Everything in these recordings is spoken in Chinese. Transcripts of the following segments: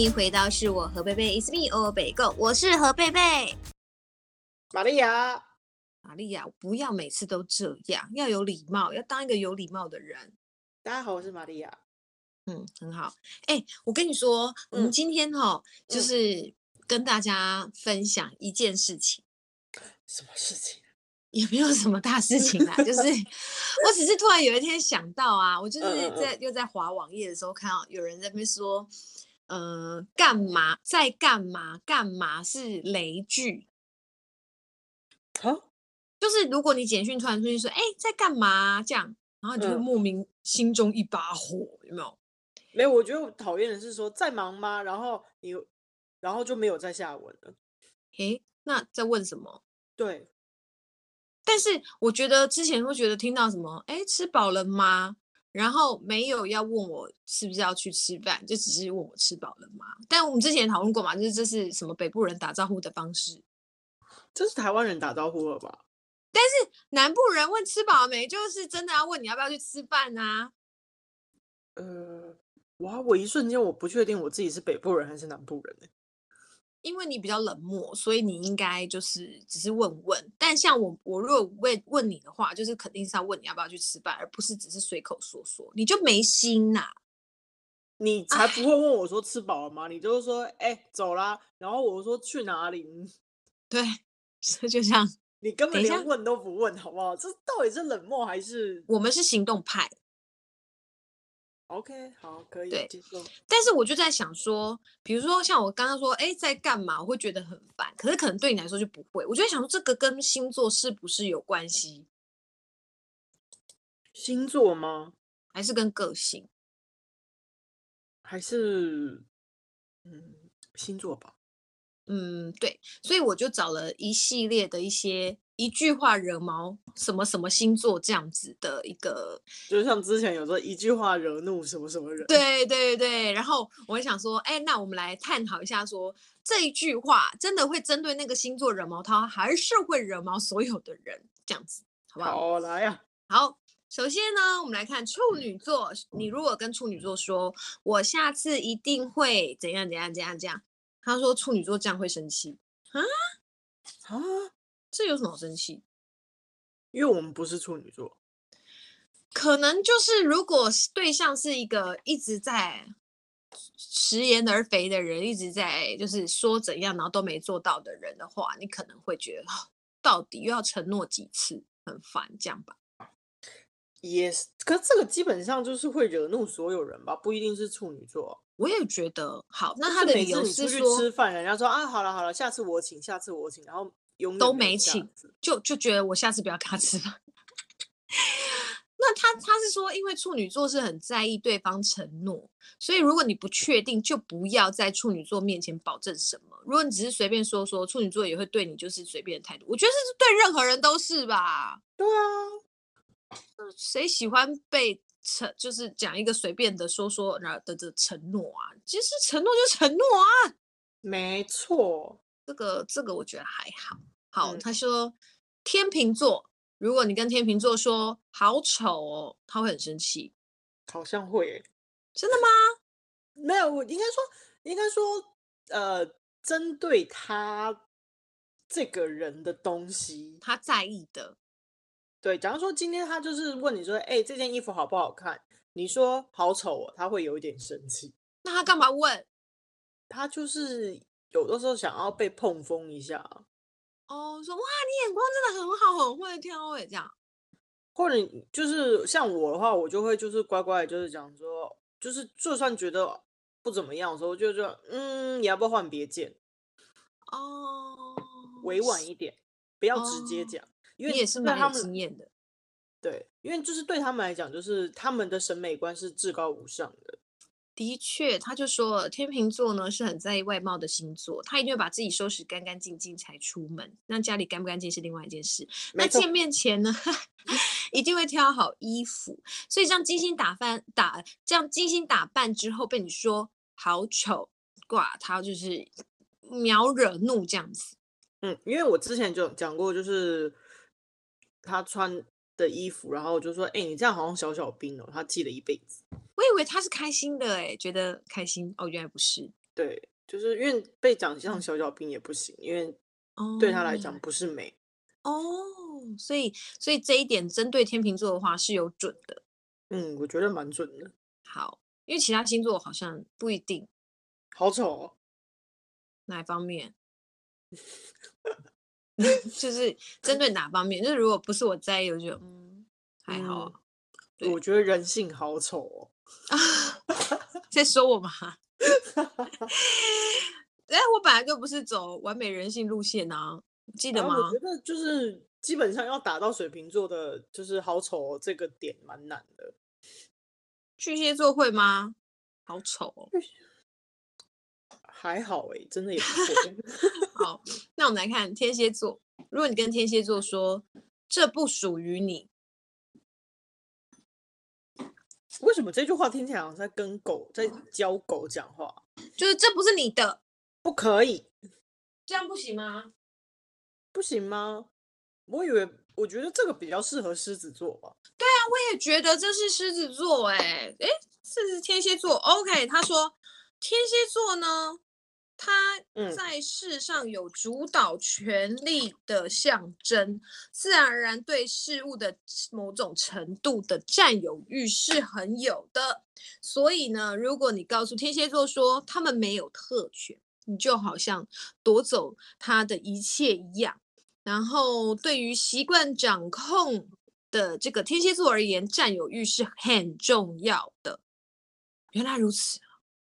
迎回到是我何贝贝，It's me 欧北购，我是何贝贝。玛利亚，玛利亚，不要每次都这样，要有礼貌，要当一个有礼貌的人。大家好，我是玛利亚。嗯，很好。哎、欸，我跟你说，嗯、我们今天哈、喔，就是跟大家分享一件事情。什么事情？也没有什么大事情啦，就是我只是突然有一天想到啊，我就是在又在滑网页的时候看到有人在那边说，呃，干嘛在干嘛干嘛是雷句。好，就是如果你简讯突然出去说，哎、欸，在干嘛这样，然后你就会莫名心中一把火，有没有？没有，我觉得我讨厌的是说在忙吗？然后你，然后就没有再下文了。诶，那在问什么？对。但是我觉得之前会觉得听到什么，哎，吃饱了吗？然后没有要问我是不是要去吃饭，就只是问我吃饱了吗？但我们之前讨论过嘛，就是这是什么北部人打招呼的方式？这是台湾人打招呼了吧？但是南部人问吃饱了没，就是真的要问你要不要去吃饭啊？呃，哇，我一瞬间我不确定我自己是北部人还是南部人呢。因为你比较冷漠，所以你应该就是只是问问。但像我，我如果问问你的话，就是肯定是要问你要不要去吃饭，而不是只是随口说说。你就没心呐、啊？你才不会问我说吃饱了吗？你就是说，哎、欸，走啦。然后我说去哪里？对，这就像你根本连问都不问，好不好？这到底是冷漠还是？我们是行动派。OK，好，可以接受。但是我就在想说，比如说像我刚刚说，哎，在干嘛？我会觉得很烦。可是可能对你来说就不会。我就在想说，这个跟星座是不是有关系？星座吗？还是跟个性？还是嗯，星座吧。嗯，对。所以我就找了一系列的一些。一句话惹毛什么什么星座这样子的一个，就像之前有说一句话惹怒什么什么人，对对对。然后我想说，哎，那我们来探讨一下说，说这一句话真的会针对那个星座惹毛他，还是会惹毛所有的人？这样子，好不好？好，来呀、啊。好，首先呢，我们来看处女座。你如果跟处女座说，我下次一定会怎样怎样怎样怎样，他说处女座这样会生气啊啊。这有什么好生气？因为我们不是处女座，可能就是如果对象是一个一直在食言而肥的人，一直在就是说怎样，然后都没做到的人的话，你可能会觉得 到底又要承诺几次，很烦，这样吧可是这个基本上就是会惹怒所有人吧，不一定是处女座。我也觉得好，那他的理由是说，是吃饭，人家说啊，好了好了，下次我请，下次我请，然后。都没请，就就觉得我下次不要跟他吃饭。那他他是说，因为处女座是很在意对方承诺，所以如果你不确定，就不要在处女座面前保证什么。如果你只是随便说说，处女座也会对你就是随便的态度。我觉得是对任何人都是吧？对啊，谁喜欢被承就是讲一个随便的说说然后的的承诺啊？其实承诺就承诺啊，没错，这个这个我觉得还好。好，他说天秤座，如果你跟天秤座说好丑哦，他会很生气。好像会，真的吗？没有，我应该说，应该说，呃，针对他这个人的东西，他在意的。对，假如说今天他就是问你说，哎、欸，这件衣服好不好看？你说好丑哦，他会有一点生气。那他干嘛问？他就是有的时候想要被碰锋一下。哦，说哇，你眼光真的很好，很会挑哎，这样。或者就是像我的话，我就会就是乖乖，就是讲说，就是就算觉得不怎么样的时候，就说嗯，你要不要换别件？哦，委婉一点，不要直接讲，哦、因为你也是蛮有经验的。对，因为就是对他们来讲，就是他们的审美观是至高无上的。的确，他就说天秤座呢是很在意外貌的星座，他一定会把自己收拾干干净净才出门。那家里干不干净是另外一件事。那见面前呢，一定会挑好衣服。所以这样精心打扮打这样精心打扮之后被你说好丑，挂他就是秒惹怒这样子。嗯，因为我之前就讲过，就是他穿的衣服，然后我就说：“哎、欸，你这样好像小小兵哦。”他记了一辈子。我以为他是开心的，哎，觉得开心哦，原来不是。对，就是因为被长相小小兵也不行，因为对他来讲不是美。哦，所以所以这一点针对天秤座的话是有准的。嗯，我觉得蛮准的。好，因为其他星座好像不一定。好丑哦。哪方面？就是针对哪方面？就是如果不是我在意，我就嗯还好我觉得人性好丑哦。在说我吗？哎，我本来就不是走完美人性路线啊，记得吗？我觉得就是基本上要打到水瓶座的，就是好丑这个点蛮难的。巨蟹座会吗？好丑哦。还好哎、欸，真的也不错。好，那我们来看天蝎座。如果你跟天蝎座说这不属于你，为什么这句话听起来好像在跟狗在教狗讲话？就是这不是你的，不可以，这样不行吗？不行吗？我以为，我觉得这个比较适合狮子座吧。对啊，我也觉得这是狮子座、欸。哎，哎，这是天蝎座。OK，他说天蝎座呢？他在世上有主导权力的象征，嗯、自然而然对事物的某种程度的占有欲是很有的。所以呢，如果你告诉天蝎座说他们没有特权，你就好像夺走他的一切一样。然后，对于习惯掌控的这个天蝎座而言，占有欲是很重要的。原来如此。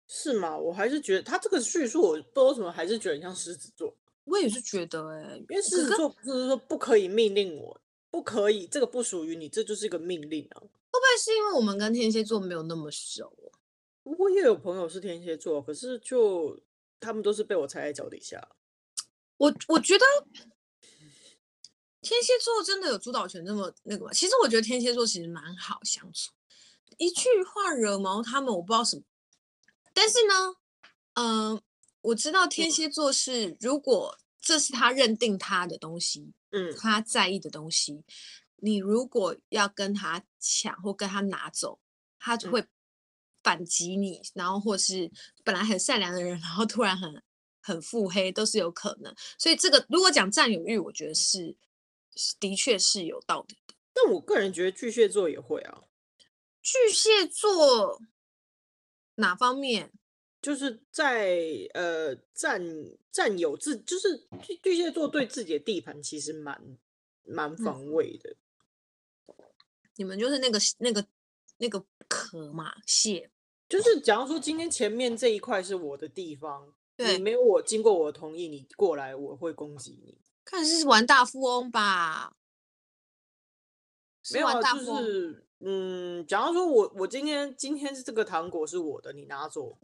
是吗？我还是觉得他这个叙述，我不知道为什么还是觉得很像狮子座。我也是觉得、欸，哎，因为狮子座不是说不可以命令我，不可以，这个不属于你，这就是一个命令啊。会不会是因为我们跟天蝎座没有那么熟？我也有朋友是天蝎座，可是就他们都是被我踩在脚底下。我我觉得天蝎座真的有主导权那么那个吗？其实我觉得天蝎座其实蛮好相处，一句话惹毛他们，我不知道什么。但是呢，嗯、呃，我知道天蝎座是，如果这是他认定他的东西，嗯，他在意的东西，你如果要跟他抢或跟他拿走，他就会反击你，嗯、然后或是本来很善良的人，然后突然很很腹黑，都是有可能。所以这个如果讲占有欲，我觉得是的确是有道理的。但我个人觉得巨蟹座也会啊，巨蟹座。哪方面？就是在呃占占有自，就是巨巨蟹座对自己的地盘其实蛮蛮防卫的。嗯。你们就是那个那个那个壳嘛，蟹。就是假如说今天前面这一块是我的地方，对，你没有我经过我同意，你过来我会攻击你。看是玩大富翁吧？没有啊，就是。嗯，假如说我我今天今天是这个糖果是我的，你拿走，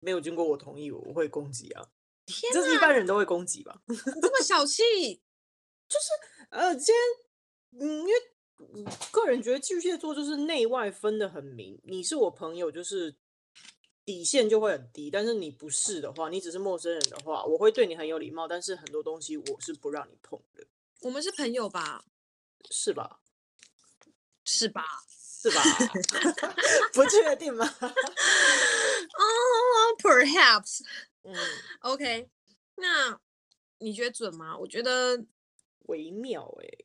没有经过我同意，我会攻击啊。天哪，这是一般人都会攻击吧？这么小气，就是呃，今天嗯，因为个人觉得巨蟹座就是内外分的很明。你是我朋友，就是底线就会很低；但是你不是的话，你只是陌生人的话，我会对你很有礼貌，但是很多东西我是不让你碰的。我们是朋友吧？是吧？是吧？是吧？不确定吗？哦、oh,，perhaps。嗯，OK。那你觉得准吗？我觉得微妙哎、欸。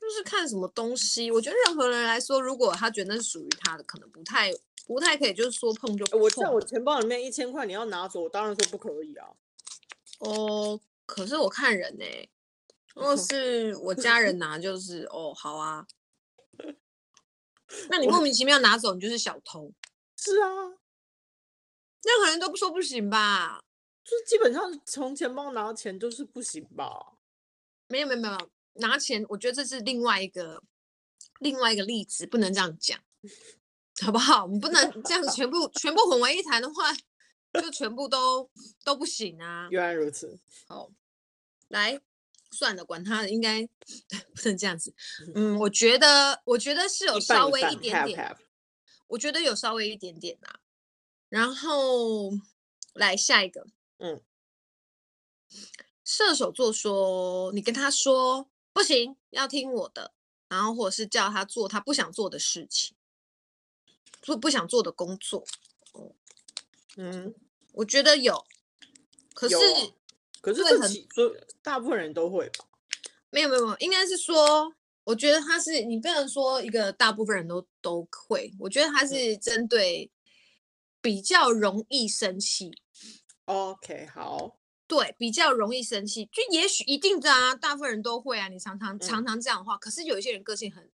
就是看什么东西。我觉得任何人来说，如果他觉得那是属于他的，可能不太不太可以，就是说碰就碰。我在我钱包里面一千块，你要拿走，我当然说不可以啊。哦，可是我看人呢、欸。如果是我家人拿，就是哦，好啊。那你莫名其妙拿走，你就是小偷。是啊，任何人都不说不行吧？就是基本上从钱包拿钱都是不行吧？没有没有没有，拿钱，我觉得这是另外一个另外一个例子，不能这样讲，好不好？我们不能 这样全部全部混为一谈的话，就全部都都不行啊。原来如此。好，来。算了，管他的，应该 不能这样子。嗯，我觉得，我觉得是有稍微一点点，一半一半，我觉得有稍微一点点啦。然后来下一个，嗯，射手座说，你跟他说不行，要听我的，然后或者是叫他做他不想做的事情，做不想做的工作。嗯，我觉得有，可是、啊、可是这其所大部分人都会吧？没有没有没有，应该是说，我觉得他是你不能说一个大部分人都都会，我觉得他是针对比较容易生气。OK，好，对，比较容易生气，就也许一定的啊，大部分人都会啊，你常常常常这样的话，嗯、可是有一些人个性很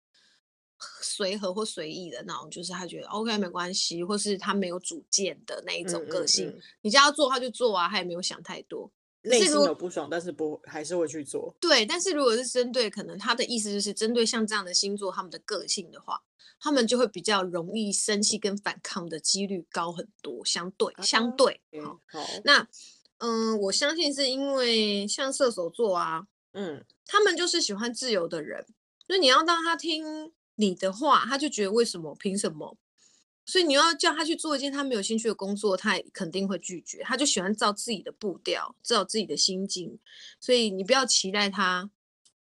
随和或随意的那种，就是他觉得 OK 没关系，或是他没有主见的那一种个性，嗯嗯嗯、你叫他做他就做啊，他也没有想太多。内心有不爽，但是不还是会去做。对，但是如果是针对可能他的意思就是针对像这样的星座他们的个性的话，他们就会比较容易生气跟反抗的几率高很多，相对、啊、相对。好，好那嗯、呃，我相信是因为像射手座啊，嗯，他们就是喜欢自由的人，所以你要让他听你的话，他就觉得为什么凭什么？所以你要叫他去做一件他没有兴趣的工作，他也肯定会拒绝。他就喜欢照自己的步调，照自己的心境。所以你不要期待他，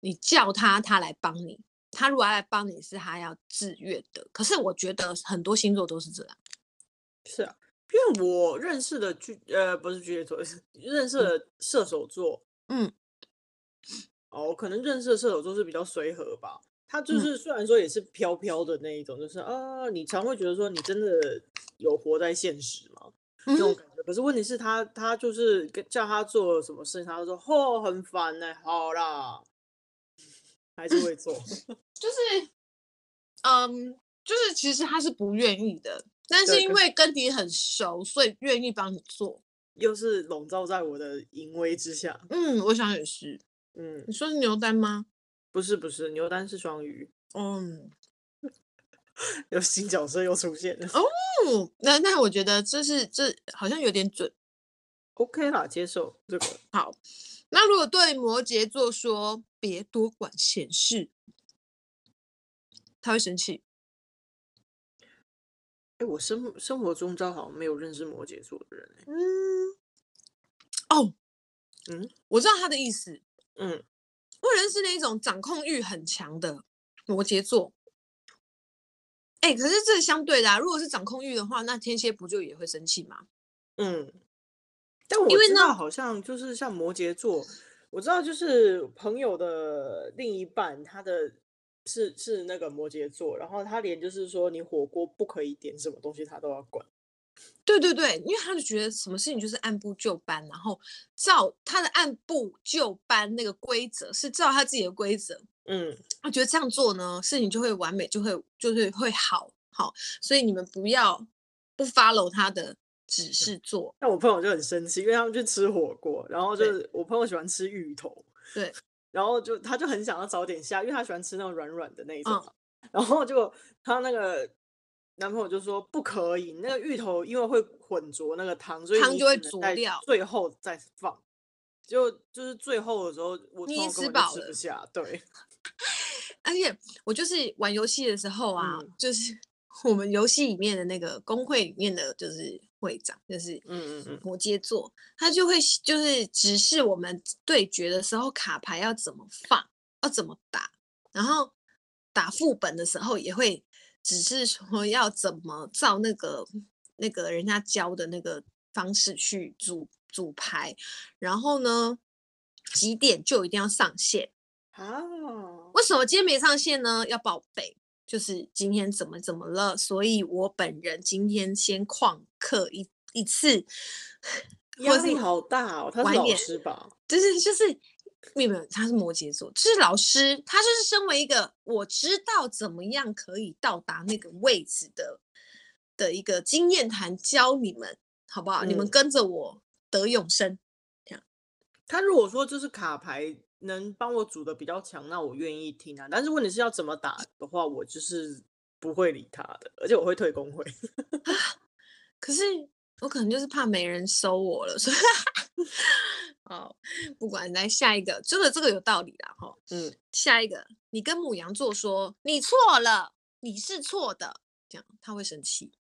你叫他，他来帮你。他如果要来帮你，是他要自愿的。可是我觉得很多星座都是这样。是啊，因为我认识的巨呃不是巨蟹座，是 认识的射手座。嗯。哦，可能认识的射手座是比较随和吧。他就是虽然说也是飘飘的那一种，嗯、就是啊，你常会觉得说你真的有活在现实吗？这、嗯、种感觉。可是问题是他，他就是跟叫他做什么事情，他就说哦，很烦呢、欸，好啦，还是会做。就是，嗯，就是其实他是不愿意的，但是因为跟你很熟，所以愿意帮你做。又是笼罩在我的淫威之下。嗯，我想也是。嗯，你说是牛丹吗？不是不是，牛丹是双鱼。嗯，有新角色又出现了。哦，那那我觉得这是这好像有点准。OK 啦，接受这个。好，那如果对摩羯座说别多管闲事，他会生气。哎，我生生活中正好没有认识摩羯座的人。嗯。哦。嗯，我知道他的意思。嗯。或者是那种掌控欲很强的摩羯座，哎、欸，可是这是相对的啊。如果是掌控欲的话，那天蝎不就也会生气吗？嗯，但我知道好像就是像摩羯座，我知道就是朋友的另一半，他的是是那个摩羯座，然后他连就是说你火锅不可以点什么东西，他都要管。对对对，因为他就觉得什么事情就是按部就班，然后照他的按部就班那个规则是照他自己的规则，嗯，他觉得这样做呢，事情就会完美，就会就是会好好，所以你们不要不 follow 他的指示做。那我朋友就很生气，因为他们去吃火锅，然后就是我朋友喜欢吃芋头，对，然后就他就很想要早点下，因为他喜欢吃那种软软的那一种，嗯、然后就他那个。男朋友就说不可以，那个芋头因为会混浊那个汤，所以汤就会煮掉，最后再放，就就是最后的时候，我你吃饱了，吃不下，对。而且我就是玩游戏的时候啊，嗯、就是 我们游戏里面的那个工会里面的就是会长，就是嗯嗯嗯摩羯座，他就会就是指示我们对决的时候卡牌要怎么放，要怎么打，然后打副本的时候也会。只是说要怎么照那个那个人家教的那个方式去组组牌，然后呢，几点就一定要上线啊？为什么今天没上线呢？要报备，就是今天怎么怎么了？所以我本人今天先旷课一一次，压力好大哦。他是老师吧？就是就是。没有他是摩羯座，就是老师，他就是身为一个我知道怎么样可以到达那个位置的的一个经验谈，教你们好不好？嗯、你们跟着我得永生。这样，他如果说就是卡牌能帮我组的比较强，那我愿意听啊。但是问题是要怎么打的话，我就是不会理他的，而且我会退工会。可是我可能就是怕没人收我了，所以。好，不管来下一个，真的这个有道理啦，哈，嗯，下一个，你跟母羊座说你错了，你是错的，这样他会生气，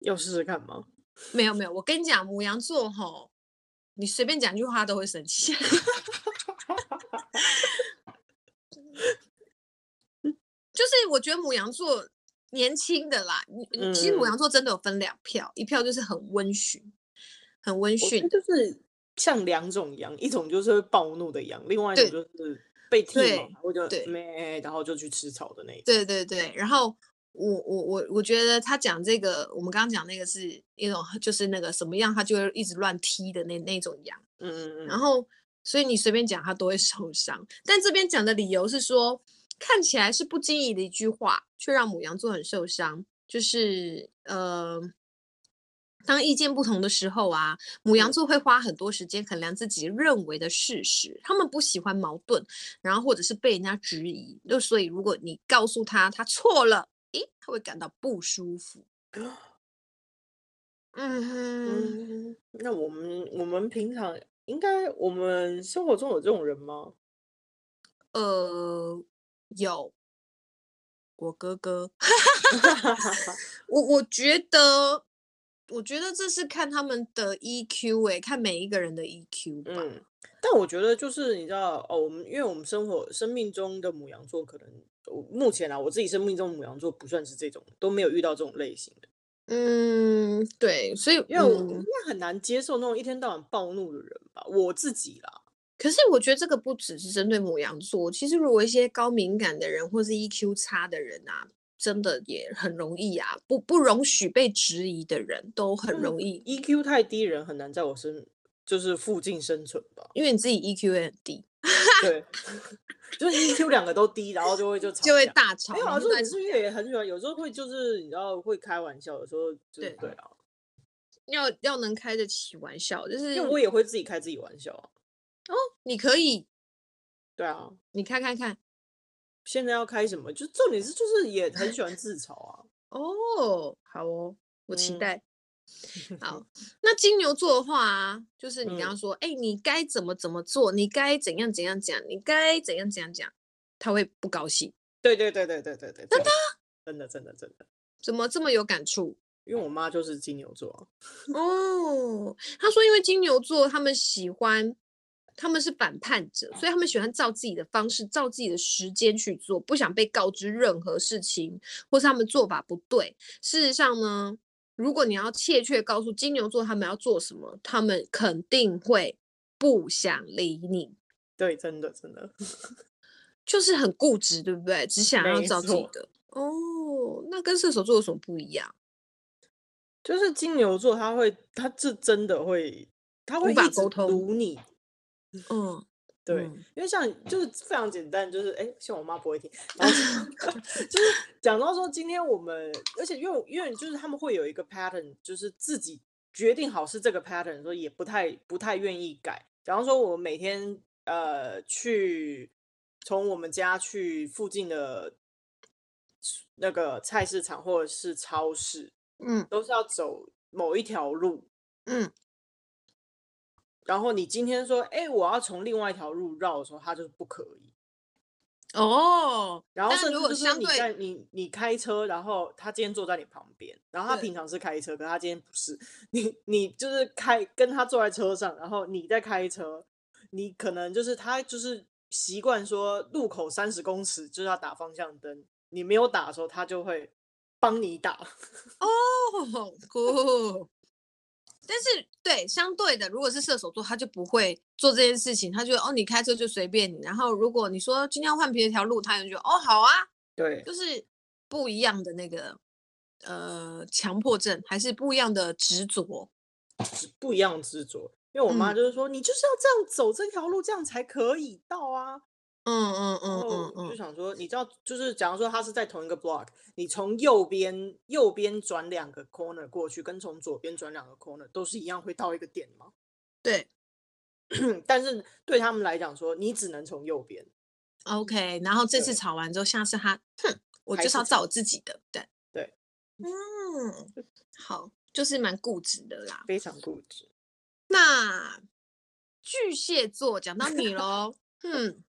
要试试看吗？没有没有，我跟你讲，母羊座哈，你随便讲一句话都会生气，就是我觉得母羊座年轻的啦。嗯，其实母羊座真的有分两票，一票就是很温驯，很温驯，就是像两种羊，一种就是会暴怒的羊，另外一种就是被剃毛或者咩，然后就去吃草的那种。对对对，然后。我我我我觉得他讲这个，我们刚刚讲那个是一种，就是那个什么样，他就会一直乱踢的那那种羊，嗯嗯嗯。然后，所以你随便讲，他都会受伤。但这边讲的理由是说，看起来是不经意的一句话，却让母羊座很受伤。就是呃，当意见不同的时候啊，母羊座会花很多时间衡量自己认为的事实。他们不喜欢矛盾，然后或者是被人家质疑。就所以，如果你告诉他他错了。诶，他会感到不舒服。嗯哼，那我们我们平常应该我们生活中有这种人吗？呃，有，我哥哥。我我觉得，我觉得这是看他们的 EQ 哎，看每一个人的 EQ 吧。嗯，但我觉得就是你知道哦，我们因为我们生活生命中的母羊座可能。目前啊，我自己生命中母羊座不算是这种，都没有遇到这种类型的。嗯，对，所以因为我应该很难接受那种一天到晚暴怒的人吧，我自己啦。可是我觉得这个不只是针对母羊座，其实如果一些高敏感的人或是 EQ 差的人啊，真的也很容易啊，不不容许被质疑的人都很容易。EQ 太低人很难在我身就是附近生存吧，因为你自己 EQ 也很低。对。就是 EQ 两个都低，然后就会就吵，就会大吵。没有啊，就是子月也很喜欢，有时候会就是你知道会开玩笑，有时候就是对啊，要要能开得起玩笑，就是因为我也会自己开自己玩笑啊。哦，你可以，对啊，你看看看，现在要开什么？就重点是就是也很喜欢自嘲啊。哦，好哦，我期待。嗯好，那金牛座的话啊，就是你刚刚说，哎、嗯欸，你该怎么怎么做，你该怎样怎样讲，你该怎样怎样讲，他会不高兴。对对对对对对对，真的，真的真的真的，怎么这么有感触？因为我妈就是金牛座。哦，她说，因为金牛座他们喜欢，他们是反叛者，所以他们喜欢照自己的方式，照自己的时间去做，不想被告知任何事情，或是他们做法不对。事实上呢？如果你要切切告诉金牛座他们要做什么，他们肯定会不想理你。对，真的真的，就是很固执，对不对？只想要照自己的。哦，那跟射手座有什么不一样？就是金牛座他会，他是真的会，他会一直堵你。嗯。对，因为像就是非常简单，就是哎，希望我妈不会听。然后就 是讲到说，今天我们，而且因为因为就是他们会有一个 pattern，就是自己决定好是这个 pattern，说也不太不太愿意改。假如说我们每天呃去从我们家去附近的那个菜市场或者是超市，嗯，都是要走某一条路，嗯。然后你今天说，哎，我要从另外一条路绕的时候，他就是不可以。哦，然后甚至就是你在你你开车，然后他今天坐在你旁边，然后他平常是开车，可他今天不是。你你就是开跟他坐在车上，然后你在开车，你可能就是他就是习惯说路口三十公尺就是要打方向灯，你没有打的时候，他就会帮你打。哦，酷。但是，对，相对的，如果是射手座，他就不会做这件事情，他就哦，你开车就随便你。然后，如果你说今天要换别的条路，他就觉得哦，好啊，对，就是不一样的那个呃强迫症，还是不一样的执着，不一样的执着。因为我妈就是说，嗯、你就是要这样走这条路，这样才可以到啊。嗯嗯嗯嗯嗯，就想说，你知道，就是假如说他是在同一个 block，你从右边右边转两个 corner 过去，跟从左边转两个 corner 都是一样会到一个点吗？对。但是对他们来讲说，你只能从右边。OK，然后这次吵完之后，下次他，哼，我就是要找我自己的。对对。嗯，好，就是蛮固执的啦。非常固执。那巨蟹座讲到你喽，嗯。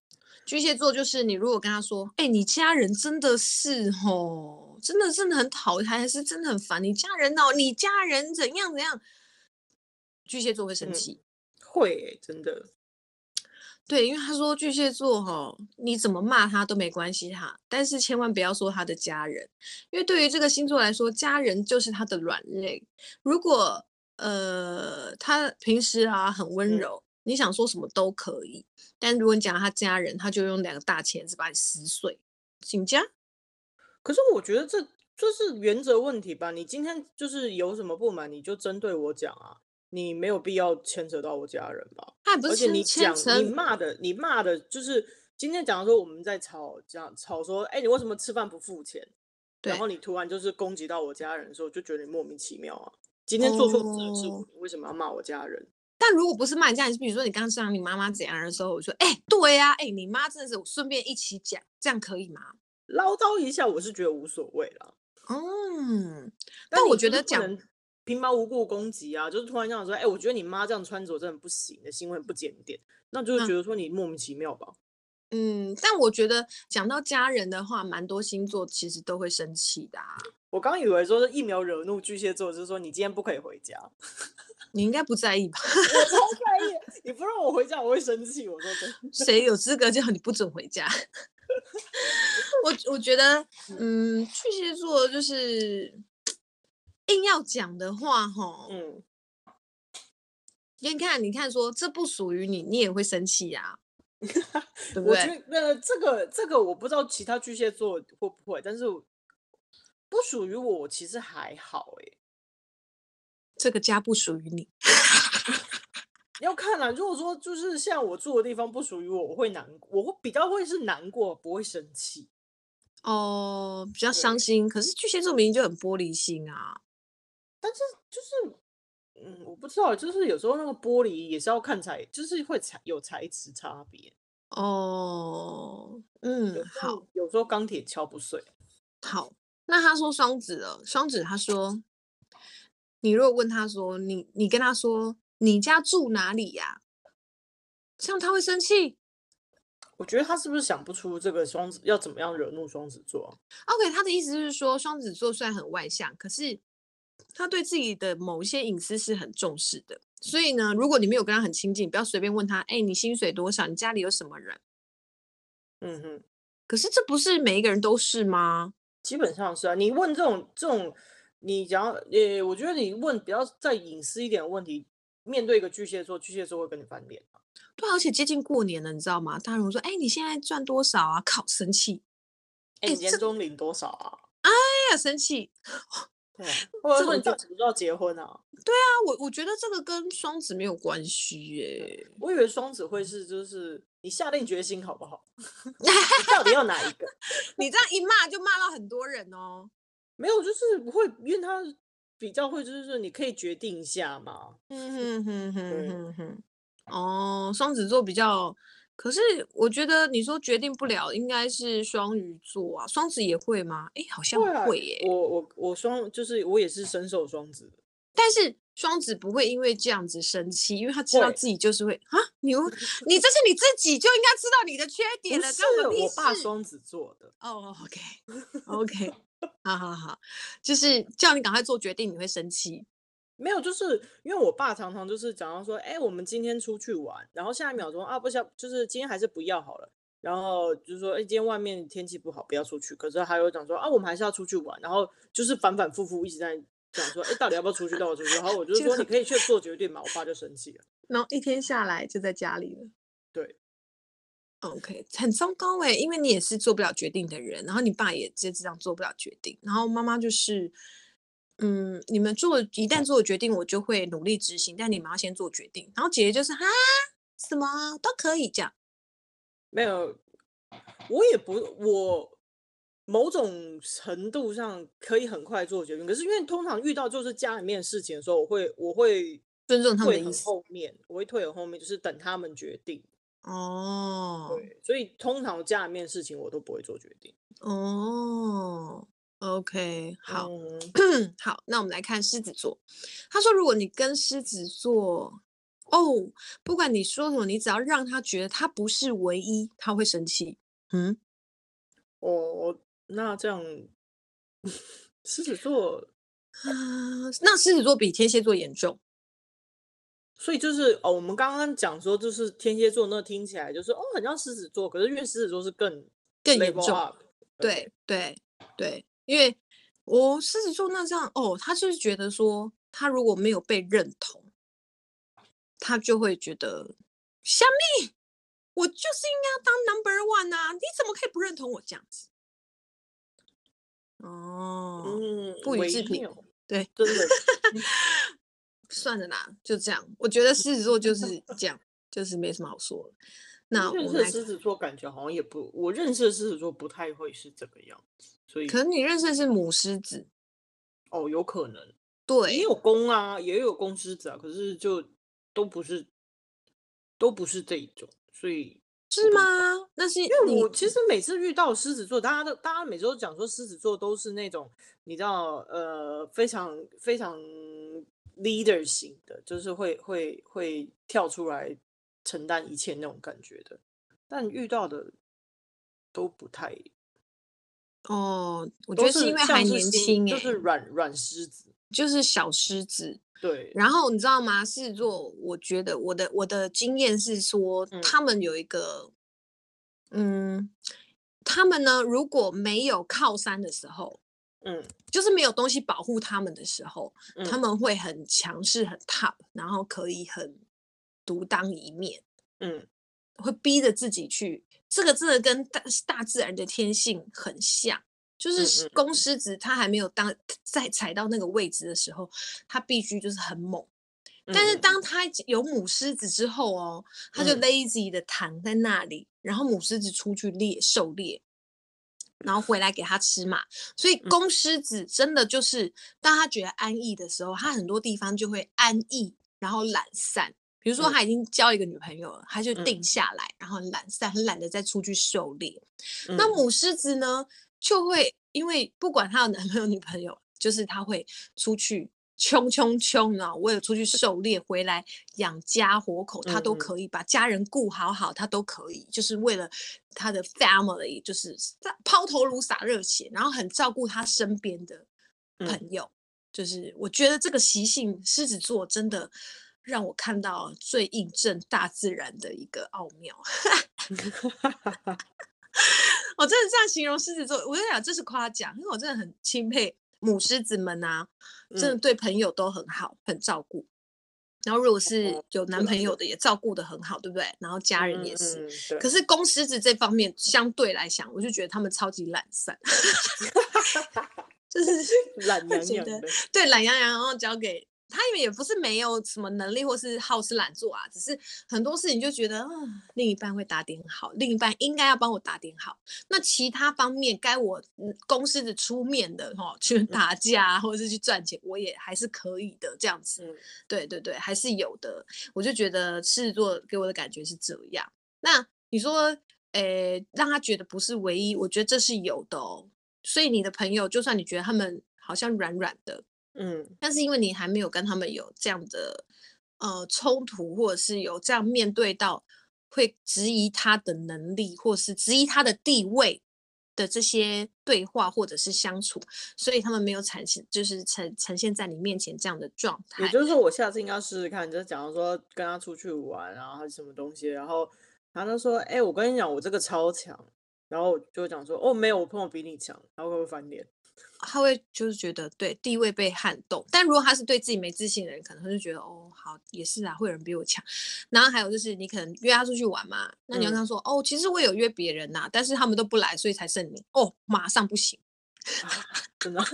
巨蟹座就是你，如果跟他说：“哎、欸，你家人真的是哦，真的真的很讨厌，还是真的很烦。你家人哦，你家人怎样怎样？”巨蟹座会生气，嗯、会、欸、真的。对，因为他说巨蟹座哈，你怎么骂他都没关系哈，但是千万不要说他的家人，因为对于这个星座来说，家人就是他的软肋。如果呃他平时啊很温柔，嗯、你想说什么都可以，但如果你讲他家人，他就用两个大钳子把你撕碎。请假？可是我觉得这这是原则问题吧？你今天就是有什么不满，你就针对我讲啊。你没有必要牵扯到我家人吧？不是而且你讲你骂的，你骂的就是今天讲说我们在吵，讲吵说，哎，你为什么吃饭不付钱？然后你突然就是攻击到我家人的时候，就觉得你莫名其妙啊！今天做错事的是我，哦、为什么要骂我家人？但如果不是骂你家人，比如说你刚刚讲你妈妈怎样的时候，我说，哎，对呀、啊，哎，你妈真的是，我顺便一起讲，这样可以吗？唠叨一下，我是觉得无所谓了。嗯，但我觉得讲。平白无故攻击啊，就是突然这样说，哎、欸，我觉得你妈这样穿着真的不行，的行为很不检点，那就是觉得说你莫名其妙吧。嗯，但我觉得讲到家人的话，蛮多星座其实都会生气的、啊。我刚以为说是一秒惹怒巨蟹座，就是说你今天不可以回家。你应该不在意吧？我超在意，你不让我回家，我会生气。我说真的，谁有资格叫你不准回家？我我觉得，嗯，巨蟹座就是。硬要讲的话，哈，嗯，你看，你看，说这不属于你，你也会生气呀、啊，对不对？我觉得这个，这个我不知道其他巨蟹座会不会，但是不属于我，其实还好，哎，这个家不属于你，要看啊。如果说就是像我住的地方不属于我，我会难，我会比较会是难过，不会生气。哦，比较伤心。可是巨蟹座明明就很玻璃心啊。但是就是，嗯，我不知道，就是有时候那个玻璃也是要看材，就是会材有材质差别。哦，嗯，好，有时候钢铁敲不碎。好，那他说双子了，双子他说，你如果问他说，你你跟他说你家住哪里呀？这样他会生气。我觉得他是不是想不出这个双子要怎么样惹怒双子座？OK，他的意思就是说，双子座虽然很外向，可是。他对自己的某一些隐私是很重视的，所以呢，如果你没有跟他很亲近，不要随便问他，哎，你薪水多少？你家里有什么人？嗯哼。可是这不是每一个人都是吗？基本上是啊。你问这种这种，你讲，呃，我觉得你问比较再隐私一点的问题，面对一个巨蟹座，巨蟹座会跟你翻脸。对，而且接近过年了，你知道吗？大人说，哎，你现在赚多少啊？靠，生气。哎，年终领多少啊？哎呀，生气。对，或者说你就什么时候结婚啊？对啊，我我觉得这个跟双子没有关系耶。我以为双子会是就是你下定决心好不好？你到底要哪一个？你这样一骂就骂到很多人哦。没有，就是不会，因为他比较会，就是说你可以决定一下嘛。嗯哼哼哼哼哼。哦，双子座比较。可是我觉得你说决定不了，应该是双鱼座啊，双子也会吗？哎，好像会耶。我我我双就是我也是深受双子，但是双子不会因为这样子生气，因为他知道自己就是会啊，你 你这是你自己就应该知道你的缺点了。是我爸双子座的哦，OK OK，好好好，就是叫你赶快做决定，你会生气。没有，就是因为我爸常常就是讲到说，哎，我们今天出去玩，然后下一秒钟啊，不想，就是今天还是不要好了。然后就是说，哎，今天外面天气不好，不要出去。可是还有讲说，啊，我们还是要出去玩。然后就是反反复复一直在讲说，哎，到底要不要出去？到底出去？然后我就 说，你可以去做决定嘛。我爸就生气了。然后一天下来就在家里了。对，OK，很糟糕哎，因为你也是做不了决定的人，然后你爸也直接这样做不了决定，然后妈妈就是。嗯，你们做一旦做了决定，我就会努力执行。但你们要先做决定。然后姐姐就是哈，什么都可以这样，没有，我也不，我某种程度上可以很快做决定。可是因为通常遇到就是家里面的事情的时候，我会我会尊重他们的意思，后面我会退后面，就是等他们决定。哦，对，所以通常家里面事情我都不会做决定。哦。OK，好，嗯、好，那我们来看狮子座。他说，如果你跟狮子座，哦，不管你说什么，你只要让他觉得他不是唯一，他会生气。嗯，哦，那这样，狮子座，啊，那狮子座比天蝎座严重。所以就是哦，我们刚刚讲说，就是天蝎座那听起来就是哦，很像狮子座，可是因为狮子座是更更严重，对对对，因为我狮子座那这样哦，他就是觉得说，他如果没有被认同，他就会觉得，小蜜，我就是应该要当 number one 啊，你怎么可以不认同我这样子？哦，嗯，不予置评，对，真的。算了啦，就这样。我觉得狮子座就是这样，就是没什么好说的。那我认识狮子座感觉好像也不，我认识的狮子座不太会是这个样子。所以，可能你认识的是母狮子，哦，有可能。对，也有公啊，也有公狮子啊，可是就都不是，都不是这一种。所以是吗？那是因为我其实每次遇到狮子座，大家都大家每次都讲说狮子座都是那种你知道，呃，非常非常。Leader 型的，就是会会会跳出来承担一切那种感觉的，但遇到的都不太哦。我觉得是因为还年轻，就是软软狮子，就是小狮子。对。然后你知道吗？狮子座，我觉得我的我的经验是说，嗯、他们有一个，嗯，他们呢，如果没有靠山的时候。嗯，就是没有东西保护他们的时候，嗯、他们会很强势、很 top，然后可以很独当一面。嗯，会逼着自己去，这个真的跟大大自然的天性很像。就是公狮子，它还没有当在踩到那个位置的时候，它必须就是很猛。但是当它有母狮子之后哦，它就 lazy 的躺在那里，然后母狮子出去猎狩猎。然后回来给他吃嘛，所以公狮子真的就是当他觉得安逸的时候，他很多地方就会安逸，然后懒散。比如说他已经交一个女朋友了，他就定下来，然后懒散，很懒得再出去狩猎。那母狮子呢，就会因为不管他有男朋友女朋友，就是他会出去。冲冲冲啊！为了出去狩猎回来养家活口，他都可以把家人顾好好，他都可以，就是为了他的 family，就是抛头颅洒热血，然后很照顾他身边的朋友。嗯、就是我觉得这个习性，狮子座真的让我看到最印证大自然的一个奥妙。我真的这样形容狮子座，我就想这是夸奖，因为我真的很钦佩。母狮子们啊，真的对朋友都很好，嗯、很照顾。然后如果是有男朋友的，也照顾的很好，对不对？然后家人也是。嗯、可是公狮子这方面相对来讲，我就觉得他们超级懒散 就是懒洋洋的。对，懒洋洋，然后交给。他们也不是没有什么能力，或是好吃懒做啊，只是很多事情就觉得，嗯，另一半会打点好，另一半应该要帮我打点好。那其他方面该我公司的出面的哈，去打架或者是去赚钱，我也还是可以的，这样子。嗯、对对对，还是有的。我就觉得狮子座给我的感觉是这样。那你说，诶，让他觉得不是唯一，我觉得这是有的哦。所以你的朋友，就算你觉得他们好像软软的。嗯，但是因为你还没有跟他们有这样的呃冲突，或者是有这样面对到会质疑他的能力，或是质疑他的地位的这些对话或者是相处，所以他们没有产生，就是呈呈现在你面前这样的状态。也就是说，我下次应该试试看，就是假如说跟他出去玩，然后还是什么东西，然后然后他说：“哎、欸，我跟你讲，我这个超强。”然后就讲说：“哦，没有，我朋友比你强。”然后会不会翻脸？他会就是觉得对地位被撼动，但如果他是对自己没自信的人，可能他就觉得哦，好也是啊，会有人比我强。然后还有就是你可能约他出去玩嘛，那你要跟他说、嗯、哦，其实我有约别人呐、啊，但是他们都不来，所以才剩你哦，马上不行。啊、真的？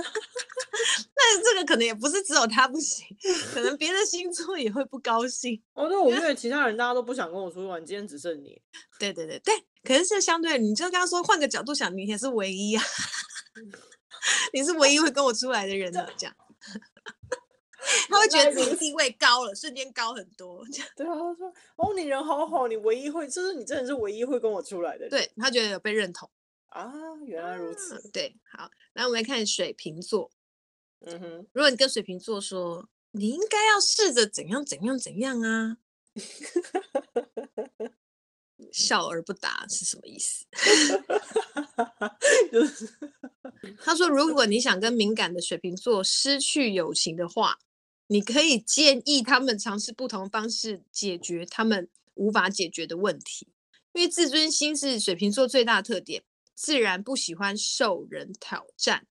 那这个可能也不是只有他不行，可能别的星座也会不高兴。哦，那我约其他人，大家都不想跟我出去玩，今天只剩你。对对对对，可是这相对，你就跟他说换个角度想，你也是唯一啊。你是唯一会跟我出来的人了，这样，他会觉得自己地位高了，瞬间高很多。对啊，他说：“哦，你人好好，你唯一会，就是你真的是唯一会跟我出来的人。”对，他觉得有被认同啊，原来如此。嗯、对，好，来我们来看水瓶座。嗯哼，如果你跟水瓶座说，你应该要试着怎样怎样怎样啊。笑而不答是什么意思？他说：“如果你想跟敏感的水瓶座失去友情的话，你可以建议他们尝试不同方式解决他们无法解决的问题，因为自尊心是水瓶座最大特点，自然不喜欢受人挑战。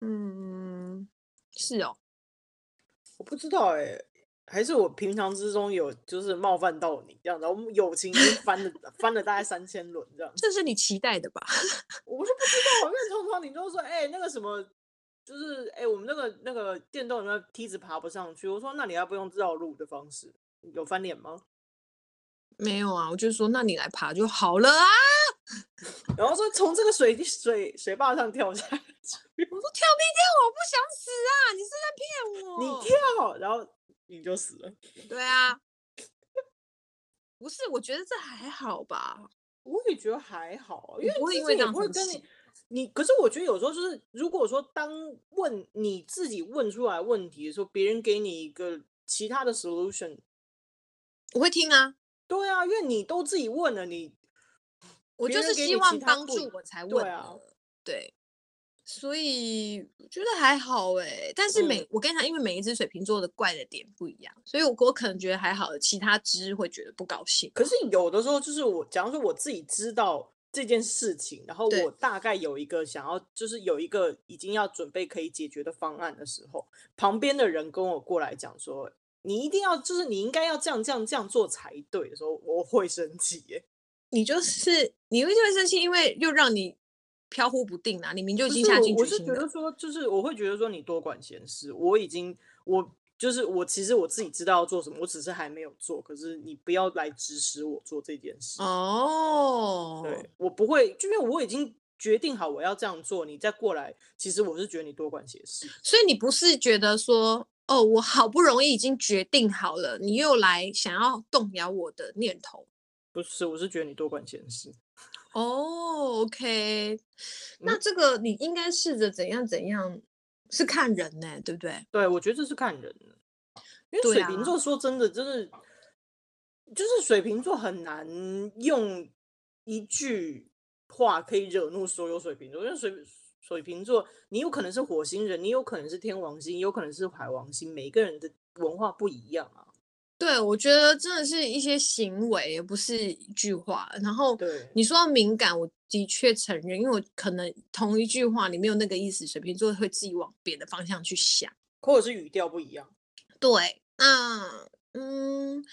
嗯，是哦，我不知道哎、欸，还是我平常之中有就是冒犯到你这样，子，我们友情已经翻了翻了大概三千轮这样，这是你期待的吧？我是不知道，因为通常你都说哎、欸、那个什么。就是哎、欸，我们那个那个电动那梯子爬不上去。我说，那你要不用绕路的方式，有翻脸吗？没有啊，我就说，那你来爬就好了啊。然后说从这个水水水坝上跳下去。我说跳没跳，我不想死啊！你是在骗我？你跳，然后你就死了。对啊，不是，我觉得这还好吧。我也觉得还好，因为不会因为这样会跟你。你可是我觉得有时候就是，如果说当问你自己问出来问题的时候，别人给你一个其他的 solution，我会听啊。对啊，因为你都自己问了，你我就是希望帮助我才问啊。对，所以我觉得还好哎、欸。但是每、嗯、我跟你讲，因为每一只水瓶座的怪的点不一样，所以我我可能觉得还好，其他只会觉得不高兴。可是有的时候就是我，假如说我自己知道。这件事情，然后我大概有一个想要，就是有一个已经要准备可以解决的方案的时候，旁边的人跟我过来讲说：“你一定要，就是你应该要这样这样这样做才对。”的时候，我会生气耶。你就是你为什么会生气？因为又让你飘忽不定啊！你明就已经下定决心了。我是觉得说，就是我会觉得说你多管闲事。我已经我。就是我其实我自己知道要做什么，我只是还没有做。可是你不要来指使我做这件事哦。对，我不会，就因为我已经决定好我要这样做，你再过来，其实我是觉得你多管闲事。所以你不是觉得说，哦，我好不容易已经决定好了，你又来想要动摇我的念头？不是，我是觉得你多管闲事。哦，OK，那这个你应该试着怎样怎样。是看人呢、欸，对不对？对，我觉得这是看人，因为水瓶座说真的，就是、啊、就是水瓶座很难用一句话可以惹怒所有水瓶座，因为水水瓶座，你有可能是火星人，你有可能是天王星，有可能是海王星，每个人的文化不一样啊。对，我觉得真的是一些行为，而不是一句话。然后，对你说到敏感，我的确承认，因为我可能同一句话你没有那个意思，水瓶座会自己往别的方向去想，或者是语调不一样。对，那嗯，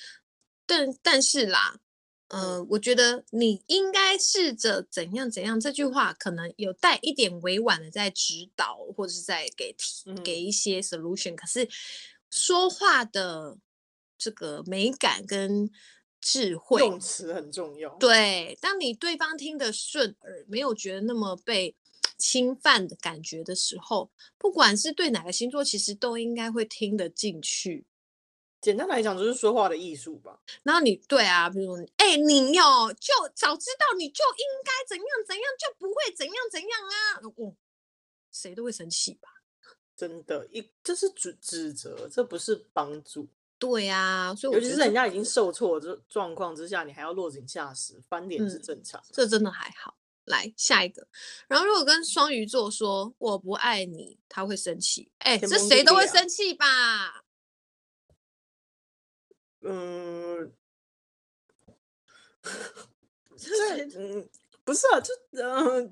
但但是啦，呃，我觉得你应该试着怎样怎样，这句话可能有带一点委婉的在指导，或者是在给提给一些 solution，嗯，可是说话的。这个美感跟智慧，用词很重要。对，当你对方听得顺耳，没有觉得那么被侵犯的感觉的时候，不管是对哪个星座，其实都应该会听得进去。简单来讲，就是说话的艺术吧。然后你对啊，比如哎，你哟，就早知道你就应该怎样怎样，就不会怎样怎样啊。哦，谁都会生气吧？真的，一这是指指责，这不是帮助。对呀、啊，所以尤其是人家已经受挫的状况之下，你还要落井下石，翻脸是正常、嗯。这真的还好。来下一个，然后如果跟双鱼座说我不爱你，他会生气。哎，这谁都会生气吧？嗯，这嗯不是啊，这嗯，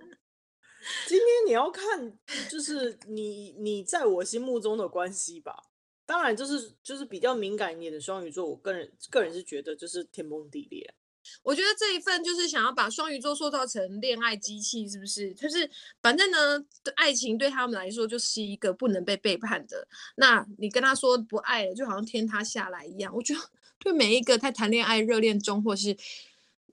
今天你要看就是你你在我心目中的关系吧。当然，就是就是比较敏感一点的双鱼座，我个人个人是觉得就是天崩地裂。我觉得这一份就是想要把双鱼座塑造成恋爱机器，是不是？就是反正呢，爱情对他们来说就是一个不能被背叛的。那你跟他说不爱了，就好像天塌下来一样。我觉得对每一个在谈恋爱、热恋中或是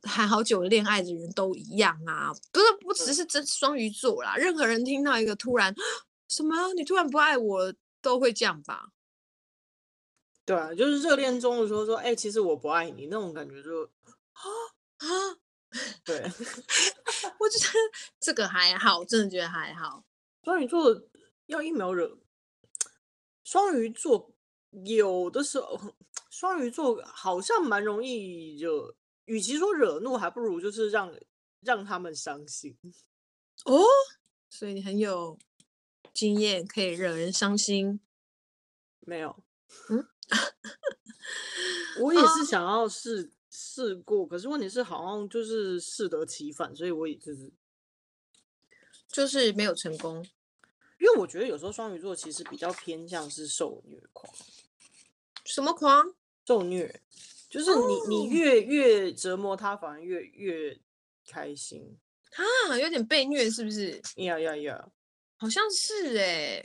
谈好久的恋爱的人都一样啊，不是不只是这双鱼座啦，任何人听到一个突然 什么你突然不爱我，都会这样吧。对啊，就是热恋中的时候说，哎、欸，其实我不爱你那种感觉就，啊啊，对，我觉得这个还好，真的觉得还好。双鱼座要一秒惹，双鱼座有的时候，双鱼座好像蛮容易惹，与其说惹怒，还不如就是让让他们伤心。哦，所以你很有经验，可以惹人伤心。没有。嗯，我也是想要试试过，可是问题是好像就是适得其反，所以我也就是就是没有成功。因为我觉得有时候双鱼座其实比较偏向是受虐狂。什么狂？受虐，就是你、oh. 你越越折磨他，反而越越开心啊，有点被虐是不是？呀呀呀，好像是哎、欸。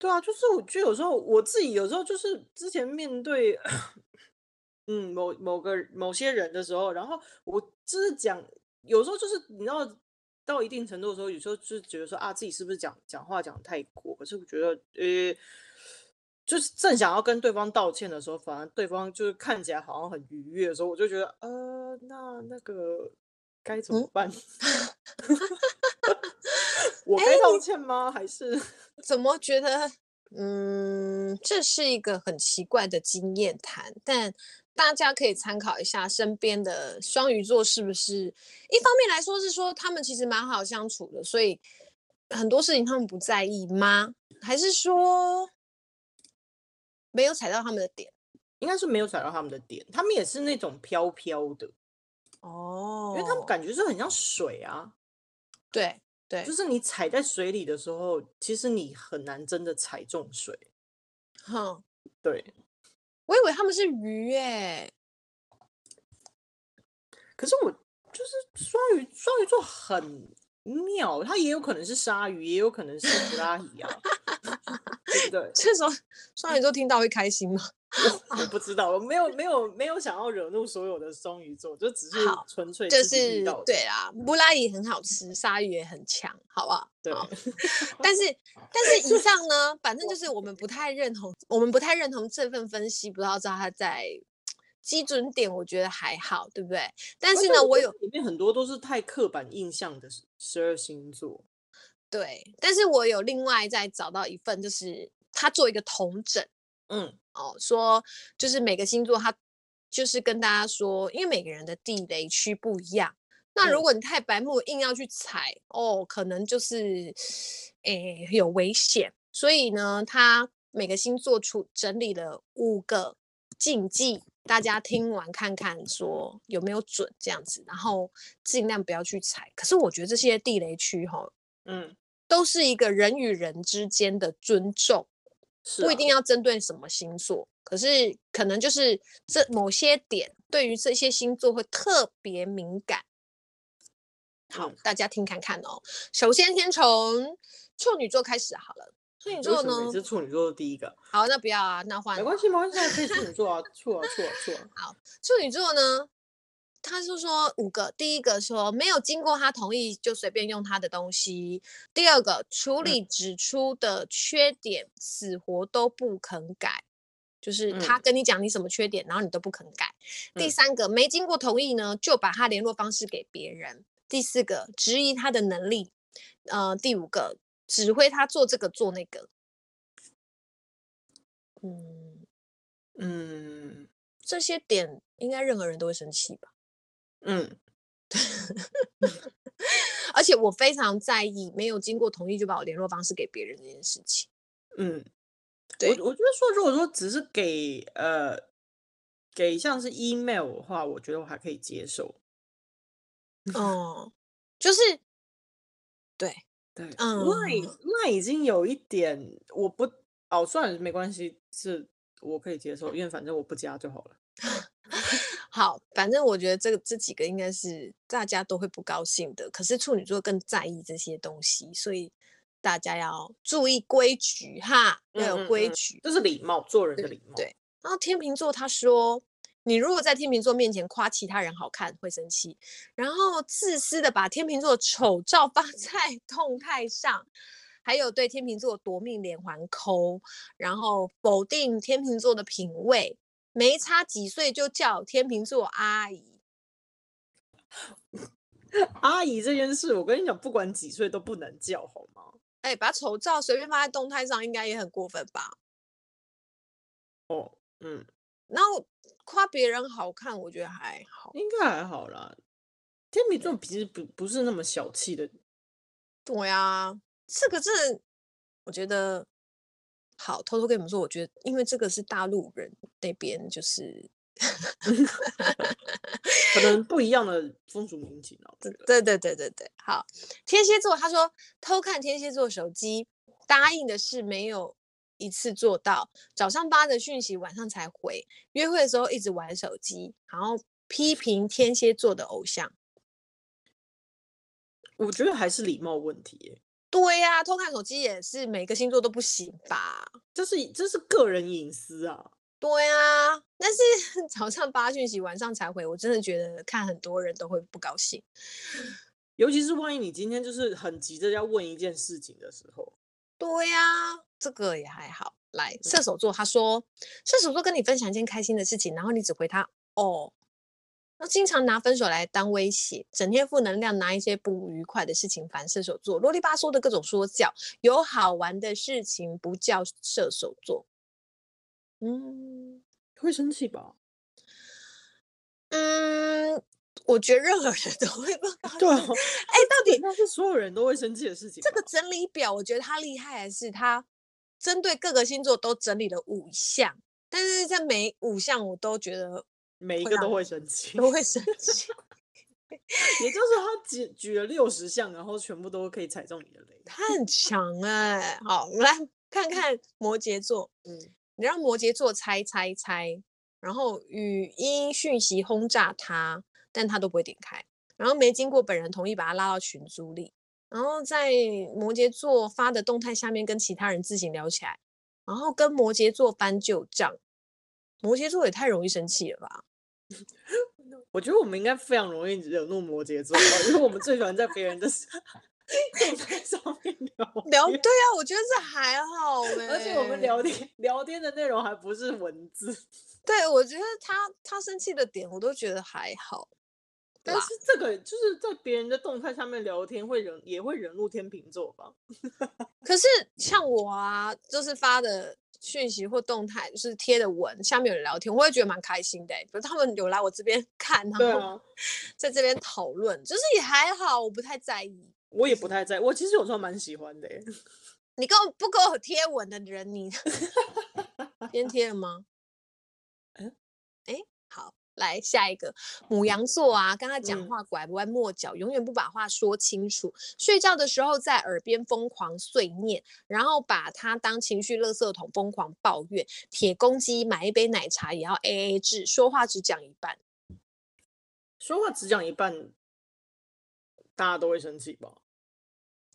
对啊，就是我觉得有时候我自己有时候就是之前面对嗯某某个某些人的时候，然后我就是讲，有时候就是你知道到一定程度的时候，有时候就是觉得说啊自己是不是讲讲话讲太过，可是我觉得呃。就是正想要跟对方道歉的时候，反而对方就是看起来好像很愉悦的时候，我就觉得，呃，那那个该怎么办？嗯、我该道歉吗？欸、还是怎么觉得？嗯，这是一个很奇怪的经验谈，但大家可以参考一下身边的双鱼座是不是？一方面来说是说他们其实蛮好相处的，所以很多事情他们不在意吗？还是说？没有踩到他们的点，应该是没有踩到他们的点。他们也是那种飘飘的哦，因为他们感觉是很像水啊。对对，就是你踩在水里的时候，其实你很难真的踩中水。哼，对，我以为他们是鱼耶。可是我就是双鱼，双鱼座很妙，它也有可能是鲨鱼，也有可能是布拉鱼啊。对不对？这时候双鱼座听到会开心吗？我，我不知道，我没有没有没有想要惹怒所有的双鱼座，就只是纯粹就是对啊。布拉鱼很好吃，鲨鱼也很强，好不好？对。但是 但是以上呢，反正就是我们不太认同，我们不太认同这份分析，不知道知道他在基准点，我觉得还好，对不对？但是呢，我有里面很多都是太刻板印象的十二星座。对，但是我有另外再找到一份，就是他做一个统整，嗯，哦，说就是每个星座他就是跟大家说，因为每个人的地雷区不一样，那如果你太白目，硬要去踩，哦，可能就是诶有危险，所以呢，他每个星座出整理了五个禁忌，大家听完看看说有没有准这样子，然后尽量不要去踩。可是我觉得这些地雷区哈、哦，嗯。都是一个人与人之间的尊重，啊，不一定要针对什么星座，可是可能就是这某些点对于这些星座会特别敏感。好，嗯，大家听看看哦。首先，先从处女座开始好了。处女座呢？你是处女座的第一个。好，那不要啊，那换。没关系，没关系，可以处女座啊，处啊，处啊，处啊。好，处女座呢？他是说五个，第一个说没有经过他同意就随便用他的东西，第二个处理指出的缺点、嗯、死活都不肯改，就是他跟你讲你什么缺点，然后你都不肯改。嗯、第三个没经过同意呢，就把他联络方式给别人。第四个质疑他的能力，呃，第五个指挥他做这个做那个。嗯嗯，这些点应该任何人都会生气吧？嗯，而且我非常在意没有经过同意就把我联络方式给别人这件事情。嗯，对，我我觉得说，如果说只是给呃给像是 email 的话，我觉得我还可以接受。哦，就是对对，嗯 Line 已经有一点我不哦，算了，没关系，是我可以接受，因为反正我不加就好了。好，反正我觉得这个这几个应该是大家都会不高兴的。可是处女座更在意这些东西，所以大家要注意规矩哈，要有规矩，这、嗯嗯嗯、是礼貌，做人的礼貌。对。然后天秤座他说，你如果在天秤座面前夸其他人好看，会生气，然后自私的把天秤座丑照发 在动态上，还有对天秤座夺命连环抠，然后否定天秤座的品味。没差几岁就叫天秤座阿姨，阿姨这件事，我跟你讲，不管几岁都不能叫，好吗？哎、欸，把丑照随便放在动态上，应该也很过分吧？哦，嗯，然后夸别人好看，我觉得还好，应该还好啦。天秤座其实不不是那么小气的，对呀、啊，这个是我觉得好，偷偷跟你们说，我觉得因为这个是大陆人那边就是。可能不一样的风俗民情哦。对对对对对对，好。天蝎座他说偷看天蝎座手机，答应的事没有一次做到，早上发的讯息晚上才回，约会的时候一直玩手机，然后批评天蝎座的偶像。我觉得还是礼貌问题耶。对呀、啊，偷看手机也是每个星座都不行吧？这是这是个人隐私啊。对啊，但是 早上发讯息，晚上才回，我真的觉得看很多人都会不高兴。尤其是万一你今天就是很急着要问一件事情的时候。对呀、啊，这个也还好。来，射手座他说，射手座跟你分享一件开心的事情，然后你只回他哦，那经常拿分手来当威胁，整天负能量，拿一些不愉快的事情烦射手座，啰里吧嗦的各种说教，有好玩的事情不叫射手座。嗯，会生气吧？嗯，我觉得任何人都会吧。对啊，哎、欸，到底那是所有人都会生气的事情。这个整理表，我觉得他厉害的是他针对各个星座都整理了五项，但是在每五项我都觉得每一个都会生气，都会生气。也就是他举举了六十项，然后全部都可以踩中你的雷。他很强 哎、欸！好，我们来看看摩羯座，嗯。你让摩羯座猜猜猜，然后语音讯息轰炸他，但他都不会点开，然后没经过本人同意把他拉到群组里，然后在摩羯座发的动态下面跟其他人自行聊起来，然后跟摩羯座翻旧账，摩羯座也太容易生气了吧？我觉得我们应该非常容易惹怒摩羯座，因为我们最喜欢在别人的。在上面聊 聊，对啊，我觉得这还好，而且我们聊天聊天的内容还不是文字。对，我觉得他他生气的点我都觉得还好，但是这个就是在别人的动态下面聊天会惹也会惹怒天秤座吧？可是像我啊，就是发的讯息或动态，就是贴的文下面有人聊天，我会觉得蛮开心的。比如他们有来我这边 看，然后 在这边讨论，就是也还好，我不太在意。我也不太在意，我其实有时候蛮喜欢的。你跟我不跟我贴文的人，你先贴了吗？嗯，哎，好，来下一个母羊座啊，跟他讲话拐弯抹角，嗯、永远不把话说清楚，睡觉的时候在耳边疯狂碎念，然后把他当情绪垃圾桶疯狂抱怨，铁公鸡买一杯奶茶也要 AA 制，说话只讲一半，说话只讲一半。大家都会生气吧？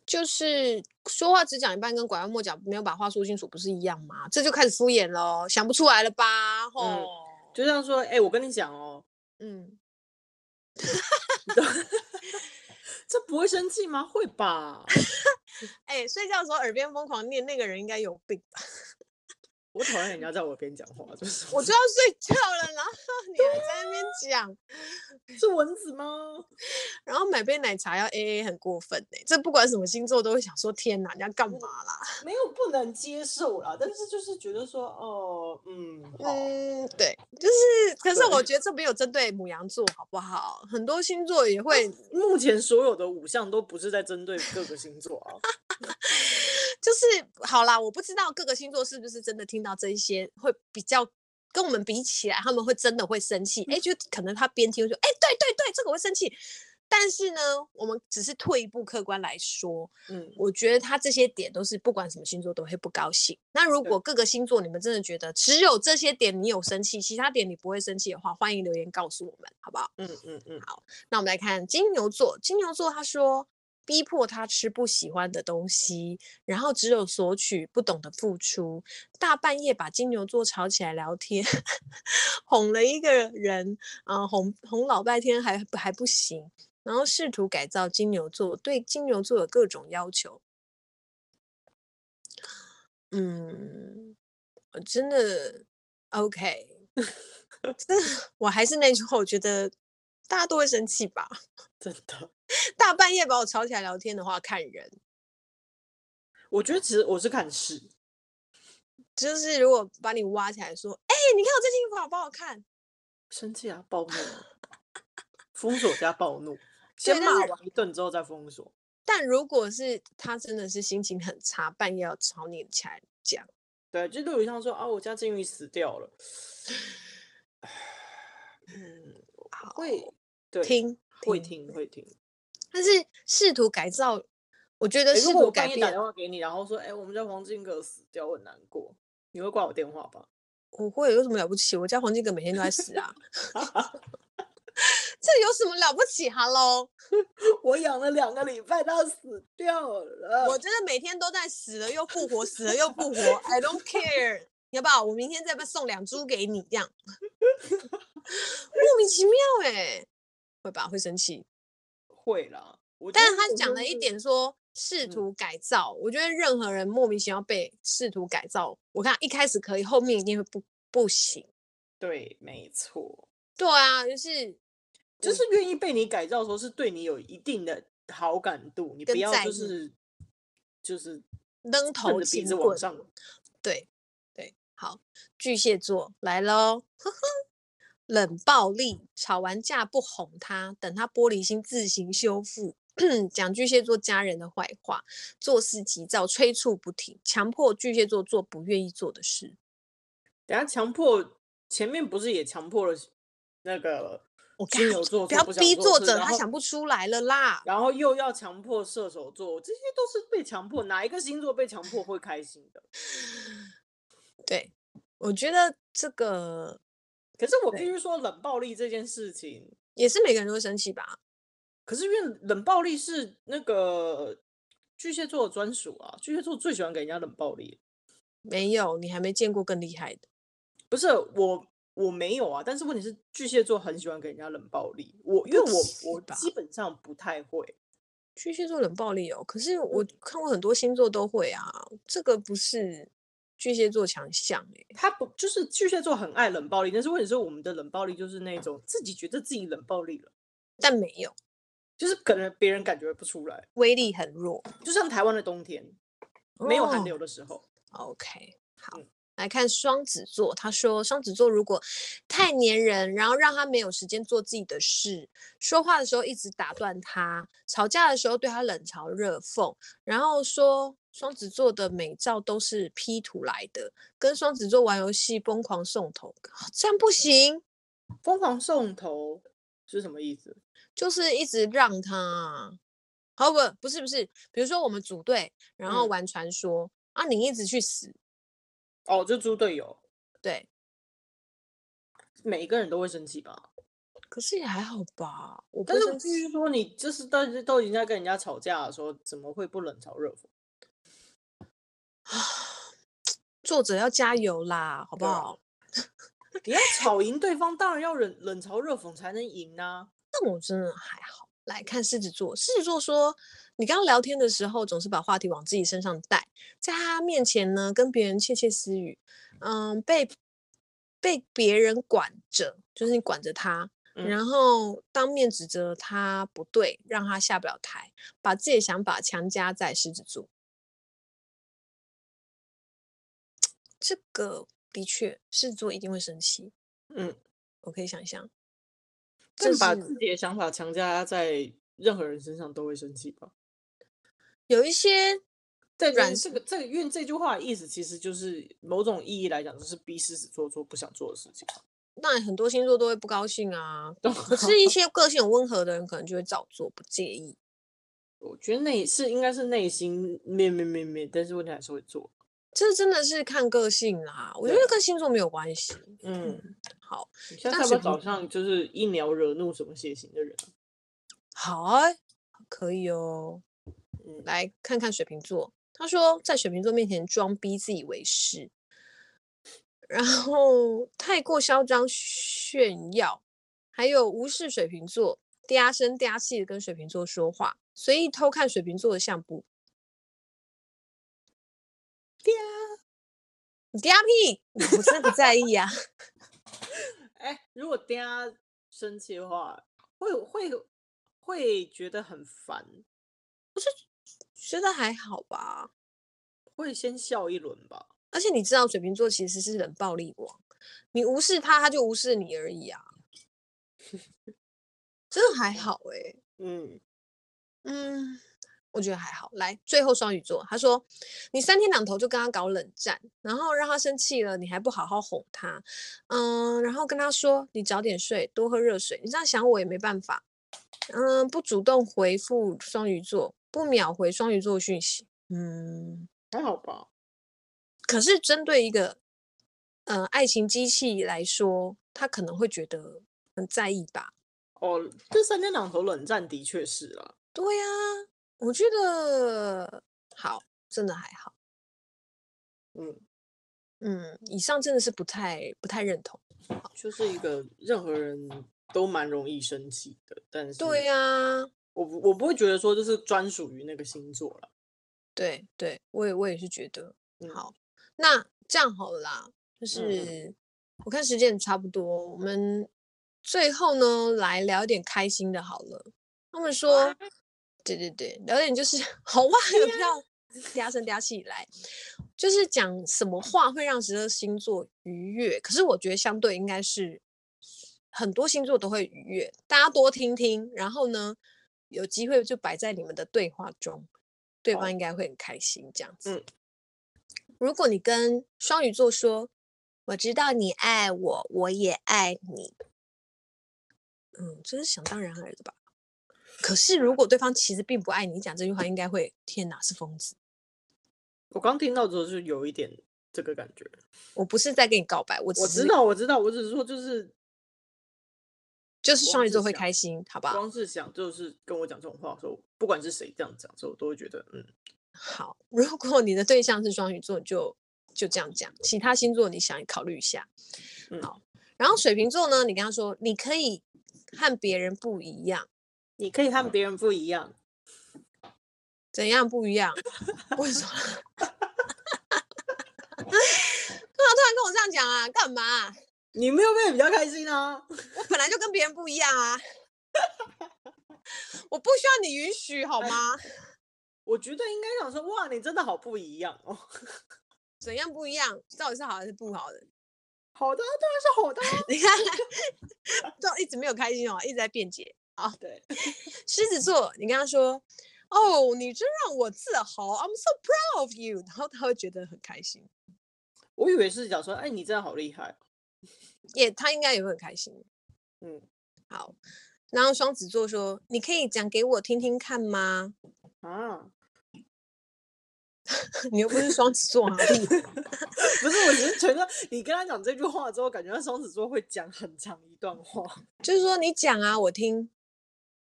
就是说话只讲一半，跟拐弯抹角没有把话说清楚，不是一样吗？这就开始敷衍了，想不出来了吧？吼、嗯，就这样说，哎、欸，我跟你讲哦，嗯，这不会生气吗？会吧？哎、欸，睡觉的时候耳边疯狂念，那个人应该有病吧？我讨厌人家在我耳边讲话，就是我就要睡觉了，然后你还在那边 讲，是蚊子吗？然后买杯奶茶要 A A，很过分哎！这不管什么星座都会想说，天哪，你要干嘛啦？没有不能接受啦，但是就是觉得说，哦，嗯，嗯，对，就是，可是我觉得这没有针对母羊座，好不好？很多星座也会，目前所有的五项都不是在针对各个星座啊。就是好啦，我不知道各个星座是不是真的听到这一些会比较跟我们比起来，他们会真的会生气。哎、嗯，就可能他边听说，哎，对对对，这个会生气。但是呢，我们只是退一步客观来说，嗯，我觉得他这些点都是不管什么星座都会不高兴。那如果各个星座你们真的觉得只有这些点你有生气，其他点你不会生气的话，欢迎留言告诉我们，好不好？嗯嗯嗯，好。那我们来看金牛座，金牛座他说。逼迫他吃不喜欢的东西，然后只有索取，不懂得付出。大半夜把金牛座吵起来聊天，哄了一个人，啊、哄哄老半天还还不行，然后试图改造金牛座，对金牛座有各种要求。嗯，我真的 OK，真的，我还是那句话，我觉得大家都会生气吧，真的。大半夜把我吵起来聊天的话，看人。我觉得其实我是看事，就是如果把你挖起来说，哎、欸，你看我这件衣服好不好看？生气啊，暴怒，封锁加暴怒，先骂完一顿之后再封锁。但如果是他真的是心情很差，半夜要吵你起来讲，对，就有点像说啊，我家金鱼死掉了。嗯，会对听会听会听，但是试图改造，我觉得试图改变。欸、打电话给你，然后说，哎、欸，我们家黄金葛死掉，我很难过，你会挂我电话吧？我会，有什么了不起？我家黄金葛每天都在死啊。这有什么了不起？Hello，我养了两个礼拜，它死掉了。我真的每天都在死了又复活，死了又复活。I don't care，要不要？我明天再不送两株给你，这样莫名其妙哎、欸，会吧？会生气？会啦。但是他讲了一点说试图改造，嗯、我觉得任何人莫名其妙被试图改造，我看一开始可以，后面一定会不不行。对，没错。对啊，就是。就是愿意被你改造的时候，是对你有一定的好感度，你不要就是就是扔头的鼻子往上。对对，好，巨蟹座来喽，呵呵，冷暴力，吵完架不哄他，等他玻璃心自行修复，讲巨蟹座家人的坏话，做事急躁，催促不停，强迫巨蟹座做不愿意做的事。等下强迫前面不是也强迫了那个？金牛座不要逼作者，他想不出来了啦。然后又要强迫射手座，这些都是被强迫。哪一个星座被强迫会开心的？对，我觉得这个，可是我必须说，冷暴力这件事情也是每个人都会生气吧？可是因为冷暴力是那个巨蟹座的专属啊，巨蟹座最喜欢给人家冷暴力。没有，你还没见过更厉害的。不是我。我没有啊，但是问题是巨蟹座很喜欢给人家冷暴力。我因为我我基本上不太会巨蟹座冷暴力哦，可是我看过很多星座都会啊，这个不是巨蟹座强项哎，他不就是巨蟹座很爱冷暴力，但是问题是我们的冷暴力就是那种自己觉得自己冷暴力了，但没有，就是可能别人感觉不出来，威力很弱，就像台湾的冬天，没有寒流的时候。哦，OK，好。嗯来看双子座，他说双子座如果太黏人，然后让他没有时间做自己的事，说话的时候一直打断他，吵架的时候对他冷嘲热讽，然后说双子座的美照都是 P 图来的，跟双子座玩游戏疯狂送头，这样不行。疯狂送头是什么意思？就是一直让他，好不不是不是，比如说我们组队，然后玩传说、嗯、啊，你一直去死。哦，就猪队友，对，每一个人都会生气吧？可是也还好吧。我但是必须说，你就是都都已经在跟人家吵架的时候，怎么会不冷嘲热讽？啊，作者要加油啦，好不好？你要吵赢对方，当然要冷冷嘲热讽才能赢啊。那我真的还好。来看狮子座，狮子座说。你刚刚聊天的时候，总是把话题往自己身上带，在他面前呢，跟别人窃窃私语，嗯，被被别人管着，就是你管着他，嗯，然后当面指责他不对，让他下不了台，把自己的想法强加在狮子座。这个的确，狮子座一定会生气。嗯，我可以想象，但把自己的想法强加在任何人身上都会生气吧。有一些在软这个这个，因为这句话的意思其实就是某种意义来讲，就是逼狮子座做不想做的事情。那很多星座都会不高兴啊，可是一些个性温和的人可能就会照做，不介意。我觉得那是应该是内心咩咩咩咩，但是问题还是会做。这真的是看个性啦，我觉得跟星座没有关系。嗯，好，像他们早上就是一秒惹怒什么血型的人？好啊，可以哦。来看看水瓶座，他说在水瓶座面前装逼自以为是，然后太过嚣张炫耀，还有无视水瓶座，嗲声嗲气的跟水瓶座说话，随意偷看水瓶座的相簿。嗲，你嗲屁，我真的不在意啊。哎，如果嗲生气的话，会会会觉得很烦，不是？觉得还好吧，会先笑一轮吧。而且你知道，水瓶座其实是冷暴力王，你无视他，他就无视你而已啊。真的还好哎、欸，嗯嗯，我觉得还好。来，最后双鱼座，他说你三天两头就跟他搞冷战，然后让他生气了，你还不好好哄他，嗯，然后跟他说你早点睡，多喝热水。你这样想我也没办法，嗯，不主动回复双鱼座，不秒回双鱼座讯息，嗯，还好吧。可是针对一个，呃，爱情机器来说，他可能会觉得很在意吧。哦，这三天两头冷战的确是啊。对呀、啊，我觉得好，真的还好。嗯嗯，以上真的是不太不太认同。就是一个任何人都蛮容易生气的，但是对呀、啊，我我不会觉得说就是专属于那个星座了。对对，我也我也是觉得、嗯、好。那这样好了啦，就是、嗯、我看时间也差不多，我们。最后呢，来聊一点开心的，好了。他们说，对对对，聊点就是 好哇，有票嗲声嗲气来，就是讲什么话会让十二星座愉悦。可是我觉得相对应该是很多星座都会愉悦，大家多听听，然后呢，有机会就摆在你们的对话中，对方应该会很开心。这样子，嗯，如果你跟双鱼座说，我知道你爱我，我也爱你。嗯，这是想当然而的吧？可是如果对方其实并不爱你，你讲这句话应该会，天哪，是疯子！我刚听到的时候就有一点这个感觉。我不是在跟你告白，我我知道，我知道，我只是说就是就是双鱼座会开心，好吧？光是想就是跟我讲这种话的时候，不管是谁这样讲的时候，我都会觉得嗯好。如果你的对象是双鱼座，就就这样讲。其他星座你想考虑一下，嗯，好。然后水瓶座呢，你跟他说你可以。和别人不一样，你可以和别人不一样，怎样不一样？为什么？干嘛突然跟我这样讲啊？干嘛？你没有变得比较开心啊？我本来就跟别人不一样啊！我不需要你允许好吗？我觉得应该想说，哇，你真的好不一样哦！怎样不一样？到底是好还是不好的？好的，当然是好的。你看，都一直没有开心哦，一直在辩解。啊，对，狮子座，你跟他说：“哦，你真让我自豪，I'm so proud of you。”然后他会觉得很开心。我以为是讲说：“哎，你真的好厉害。”也，他应该也会很开心。嗯，好。然后双子座说：“你可以讲给我听听看吗？”啊。你又不是双子座啊！不是，我只是觉得你跟他讲这句话之后，感觉他双子座会讲很长一段话。就是说你讲啊，我听。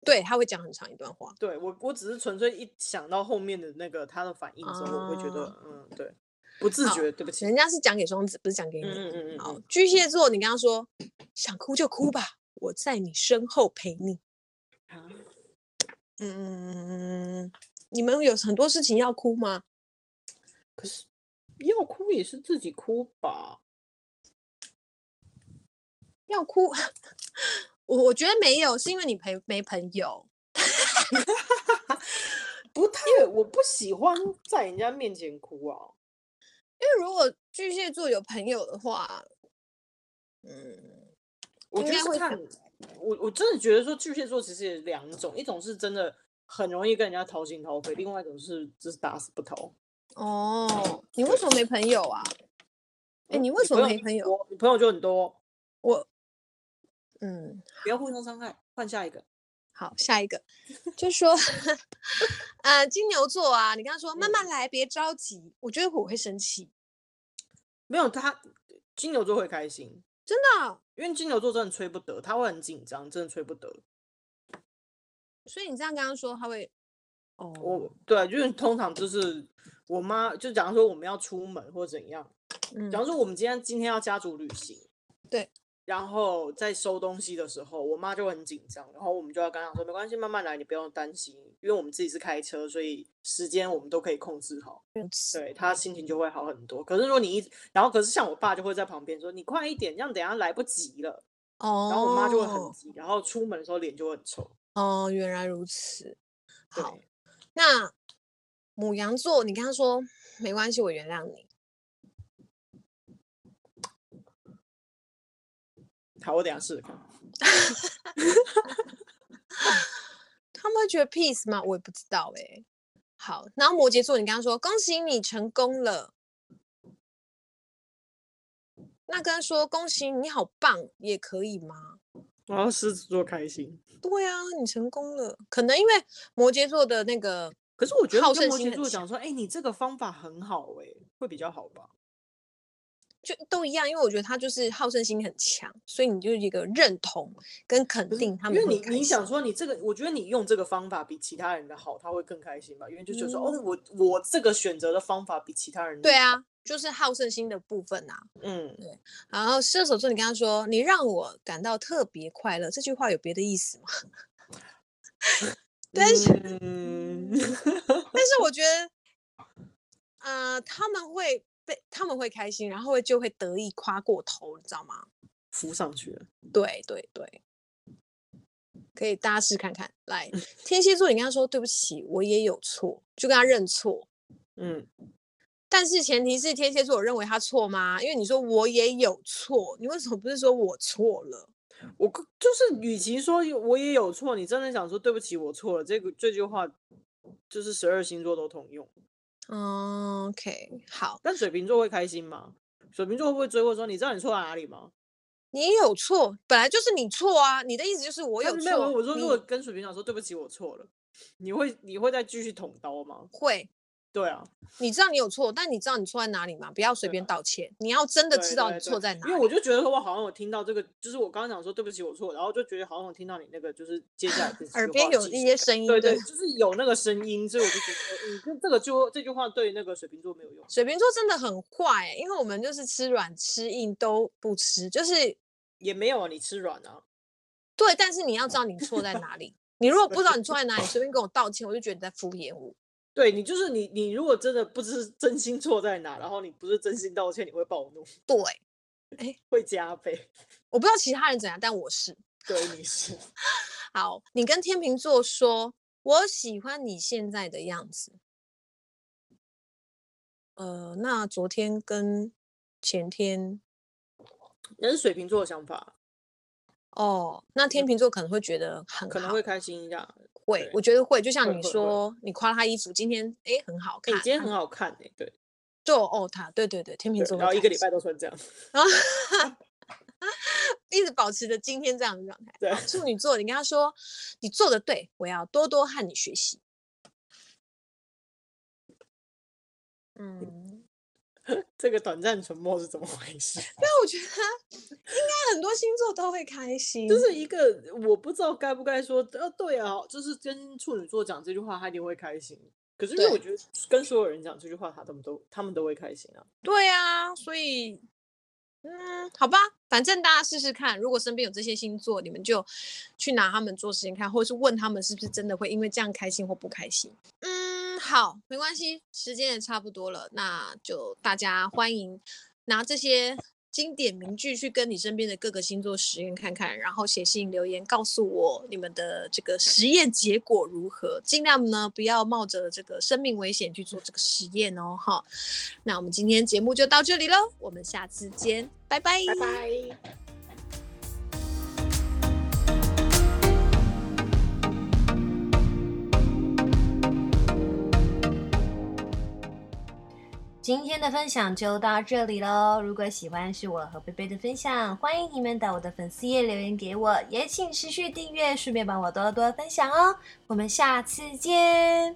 对，他会讲很长一段话。对我，我只是纯粹一想到后面的那个他的反应之后，我会觉得，嗯，对，不自觉，对不起。人家是讲给双子，不是讲给你。嗯嗯嗯，嗯。好，巨蟹座，你跟他说，想哭就哭吧，我在你身后陪你。嗯嗯嗯，你们有很多事情要哭吗？可是要哭也是自己哭吧？要哭，我我觉得没有，是因为你陪没朋友。不太，我不喜欢在人家面前哭啊。因为如果巨蟹座有朋友的话，嗯，我觉得会看。我我真的觉得说巨蟹座其实也两种，一种是真的很容易跟人家掏心掏肺，另外一种是就是打死不掏。哦，你为什么没朋友啊？哎、欸，你为什么没朋友？我朋友就很多。我，嗯，不要互相伤害，换下一个。好，下一个，就说，呃，金牛座啊，你刚刚说慢慢来，别着急。我觉得我会生气。没有他，金牛座会开心，真的，因为金牛座真的催不得，他会很紧张，真的催不得。所以你这样跟他说，他会，哦，我对，就是通常就是。我妈就假如说我们要出门或怎样，嗯，假如说我们今天今天要家族旅行，对，然后在收东西的时候，我妈就很紧张，然后我们就要跟她说没关系，慢慢来，你不用担心，因为我们自己是开车，所以时间我们都可以控制好，对，她心情就会好很多。可是如果你一，然后可是像我爸就会在旁边说你快一点，这样等下来不及了，哦，然后我妈就会很急，然后出门的时候脸就会很臭。哦，原来如此，好，那。母羊座，你跟他说没关系，我原谅你。好，我等下试试看。他们会觉得 peace 吗？我也不知道哎、欸。好，然后摩羯座，你刚刚说恭喜你成功了，那跟他说恭喜你好棒也可以吗？然后狮子座开心。对啊，你成功了，可能因为摩羯座的那个，可是我觉得跟摩羯座讲说，哎、欸，你这个方法很好、欸，哎，会比较好吧？就都一样，因为我觉得他就是好胜心很强，所以你就一个认同跟肯定他们。因为你你想说你这个，我觉得你用这个方法比其他人的好，他会更开心吧？因为就是说，嗯、哦，我我这个选择的方法比其他人。对啊，就是好胜心的部分啊。嗯，对。然后射手座，你刚刚说你让我感到特别快乐，这句话有别的意思吗？但是，嗯、但是我觉得，呃，他们会。他们会开心，然后会就会得意夸过头，你知道吗？浮上去了。对对对，可以大家试看看。来，天蝎座，你跟他说对不起，我也有错，就跟他认错。嗯，但是前提是天蝎座，我认为他错吗？因为你说我也有错，你为什么不是说我错了？我就是，与其说我也有错，你真的想说对不起，我错了，这个这句话就是十二星座都通用。嗯，OK，好。但水瓶座会开心吗？水瓶座会不会追问说：“你知道你错在哪里吗？”你有错，本来就是你错啊！你的意思就是我有错。没有，我说如果跟水瓶座说对不起，我错了，你会你会再继续捅刀吗？会。对啊，你知道你有错，但你知道你错在哪里吗？不要随便道歉，你要真的知道你错在哪里。因为我就觉得说，我好像有听到这个，就是我刚刚讲说对不起，我错，然后就觉得好像有听到你那个，就是接下来耳边有一些声音，对对，就是有那个声音，所以我就觉得，嗯，这个就这句话对那个水瓶座没有用。水瓶座真的很坏欸，因为我们就是吃软吃硬都不吃，就是也没有啊，你吃软啊，对，但是你要知道你错在哪里，你如果不知道你错在哪里，随便跟我道歉，我就觉得你在敷衍我。对你就是你，你如果真的不知真心错在哪，然后你不是真心道歉，你会暴怒。对，哎，会加倍。我不知道其他人怎样，但我是。对，你是。好，你跟天秤座说，我喜欢你现在的样子。呃，那昨天跟前天，那是水瓶座的想法。哦，那天秤座可能会觉得很可能会开心一下。会，我觉得会，就像你说，你夸他衣服今天哎很好看，你今天很好看哎，对，就哦他，对对对，天秤座，然后一个礼拜都穿这样，然后一直保持着今天这样的状态。对，处女座，你跟他说，你做的对，我要多多和你学习。嗯。这个短暂沉默是怎么回事？因为我觉得应该很多星座都会开心，就是一个我不知道该不该说，呃，对啊，就是跟处女座讲这句话，他一定会开心。可是因为我觉得跟所有人讲这句话，他们都他们都会开心啊。对啊，所以嗯，好吧，反正大家试试看，如果身边有这些星座，你们就去拿他们做实验看，或者是问他们是不是真的会因为这样开心或不开心。嗯。好，没关系，时间也差不多了，那就大家欢迎拿这些经典名句去跟你身边的各个星座实验看看，然后写信留言告诉我你们的这个实验结果如何，尽量呢不要冒着这个生命危险去做这个实验哦，哈。那我们今天节目就到这里喽，我们下次见，拜拜，拜拜。今天的分享就到这里喽。如果喜欢是我和贝贝的分享，欢迎你们到我的粉丝页留言给我，也请持续订阅，顺便帮我多多分享哦。我们下次见。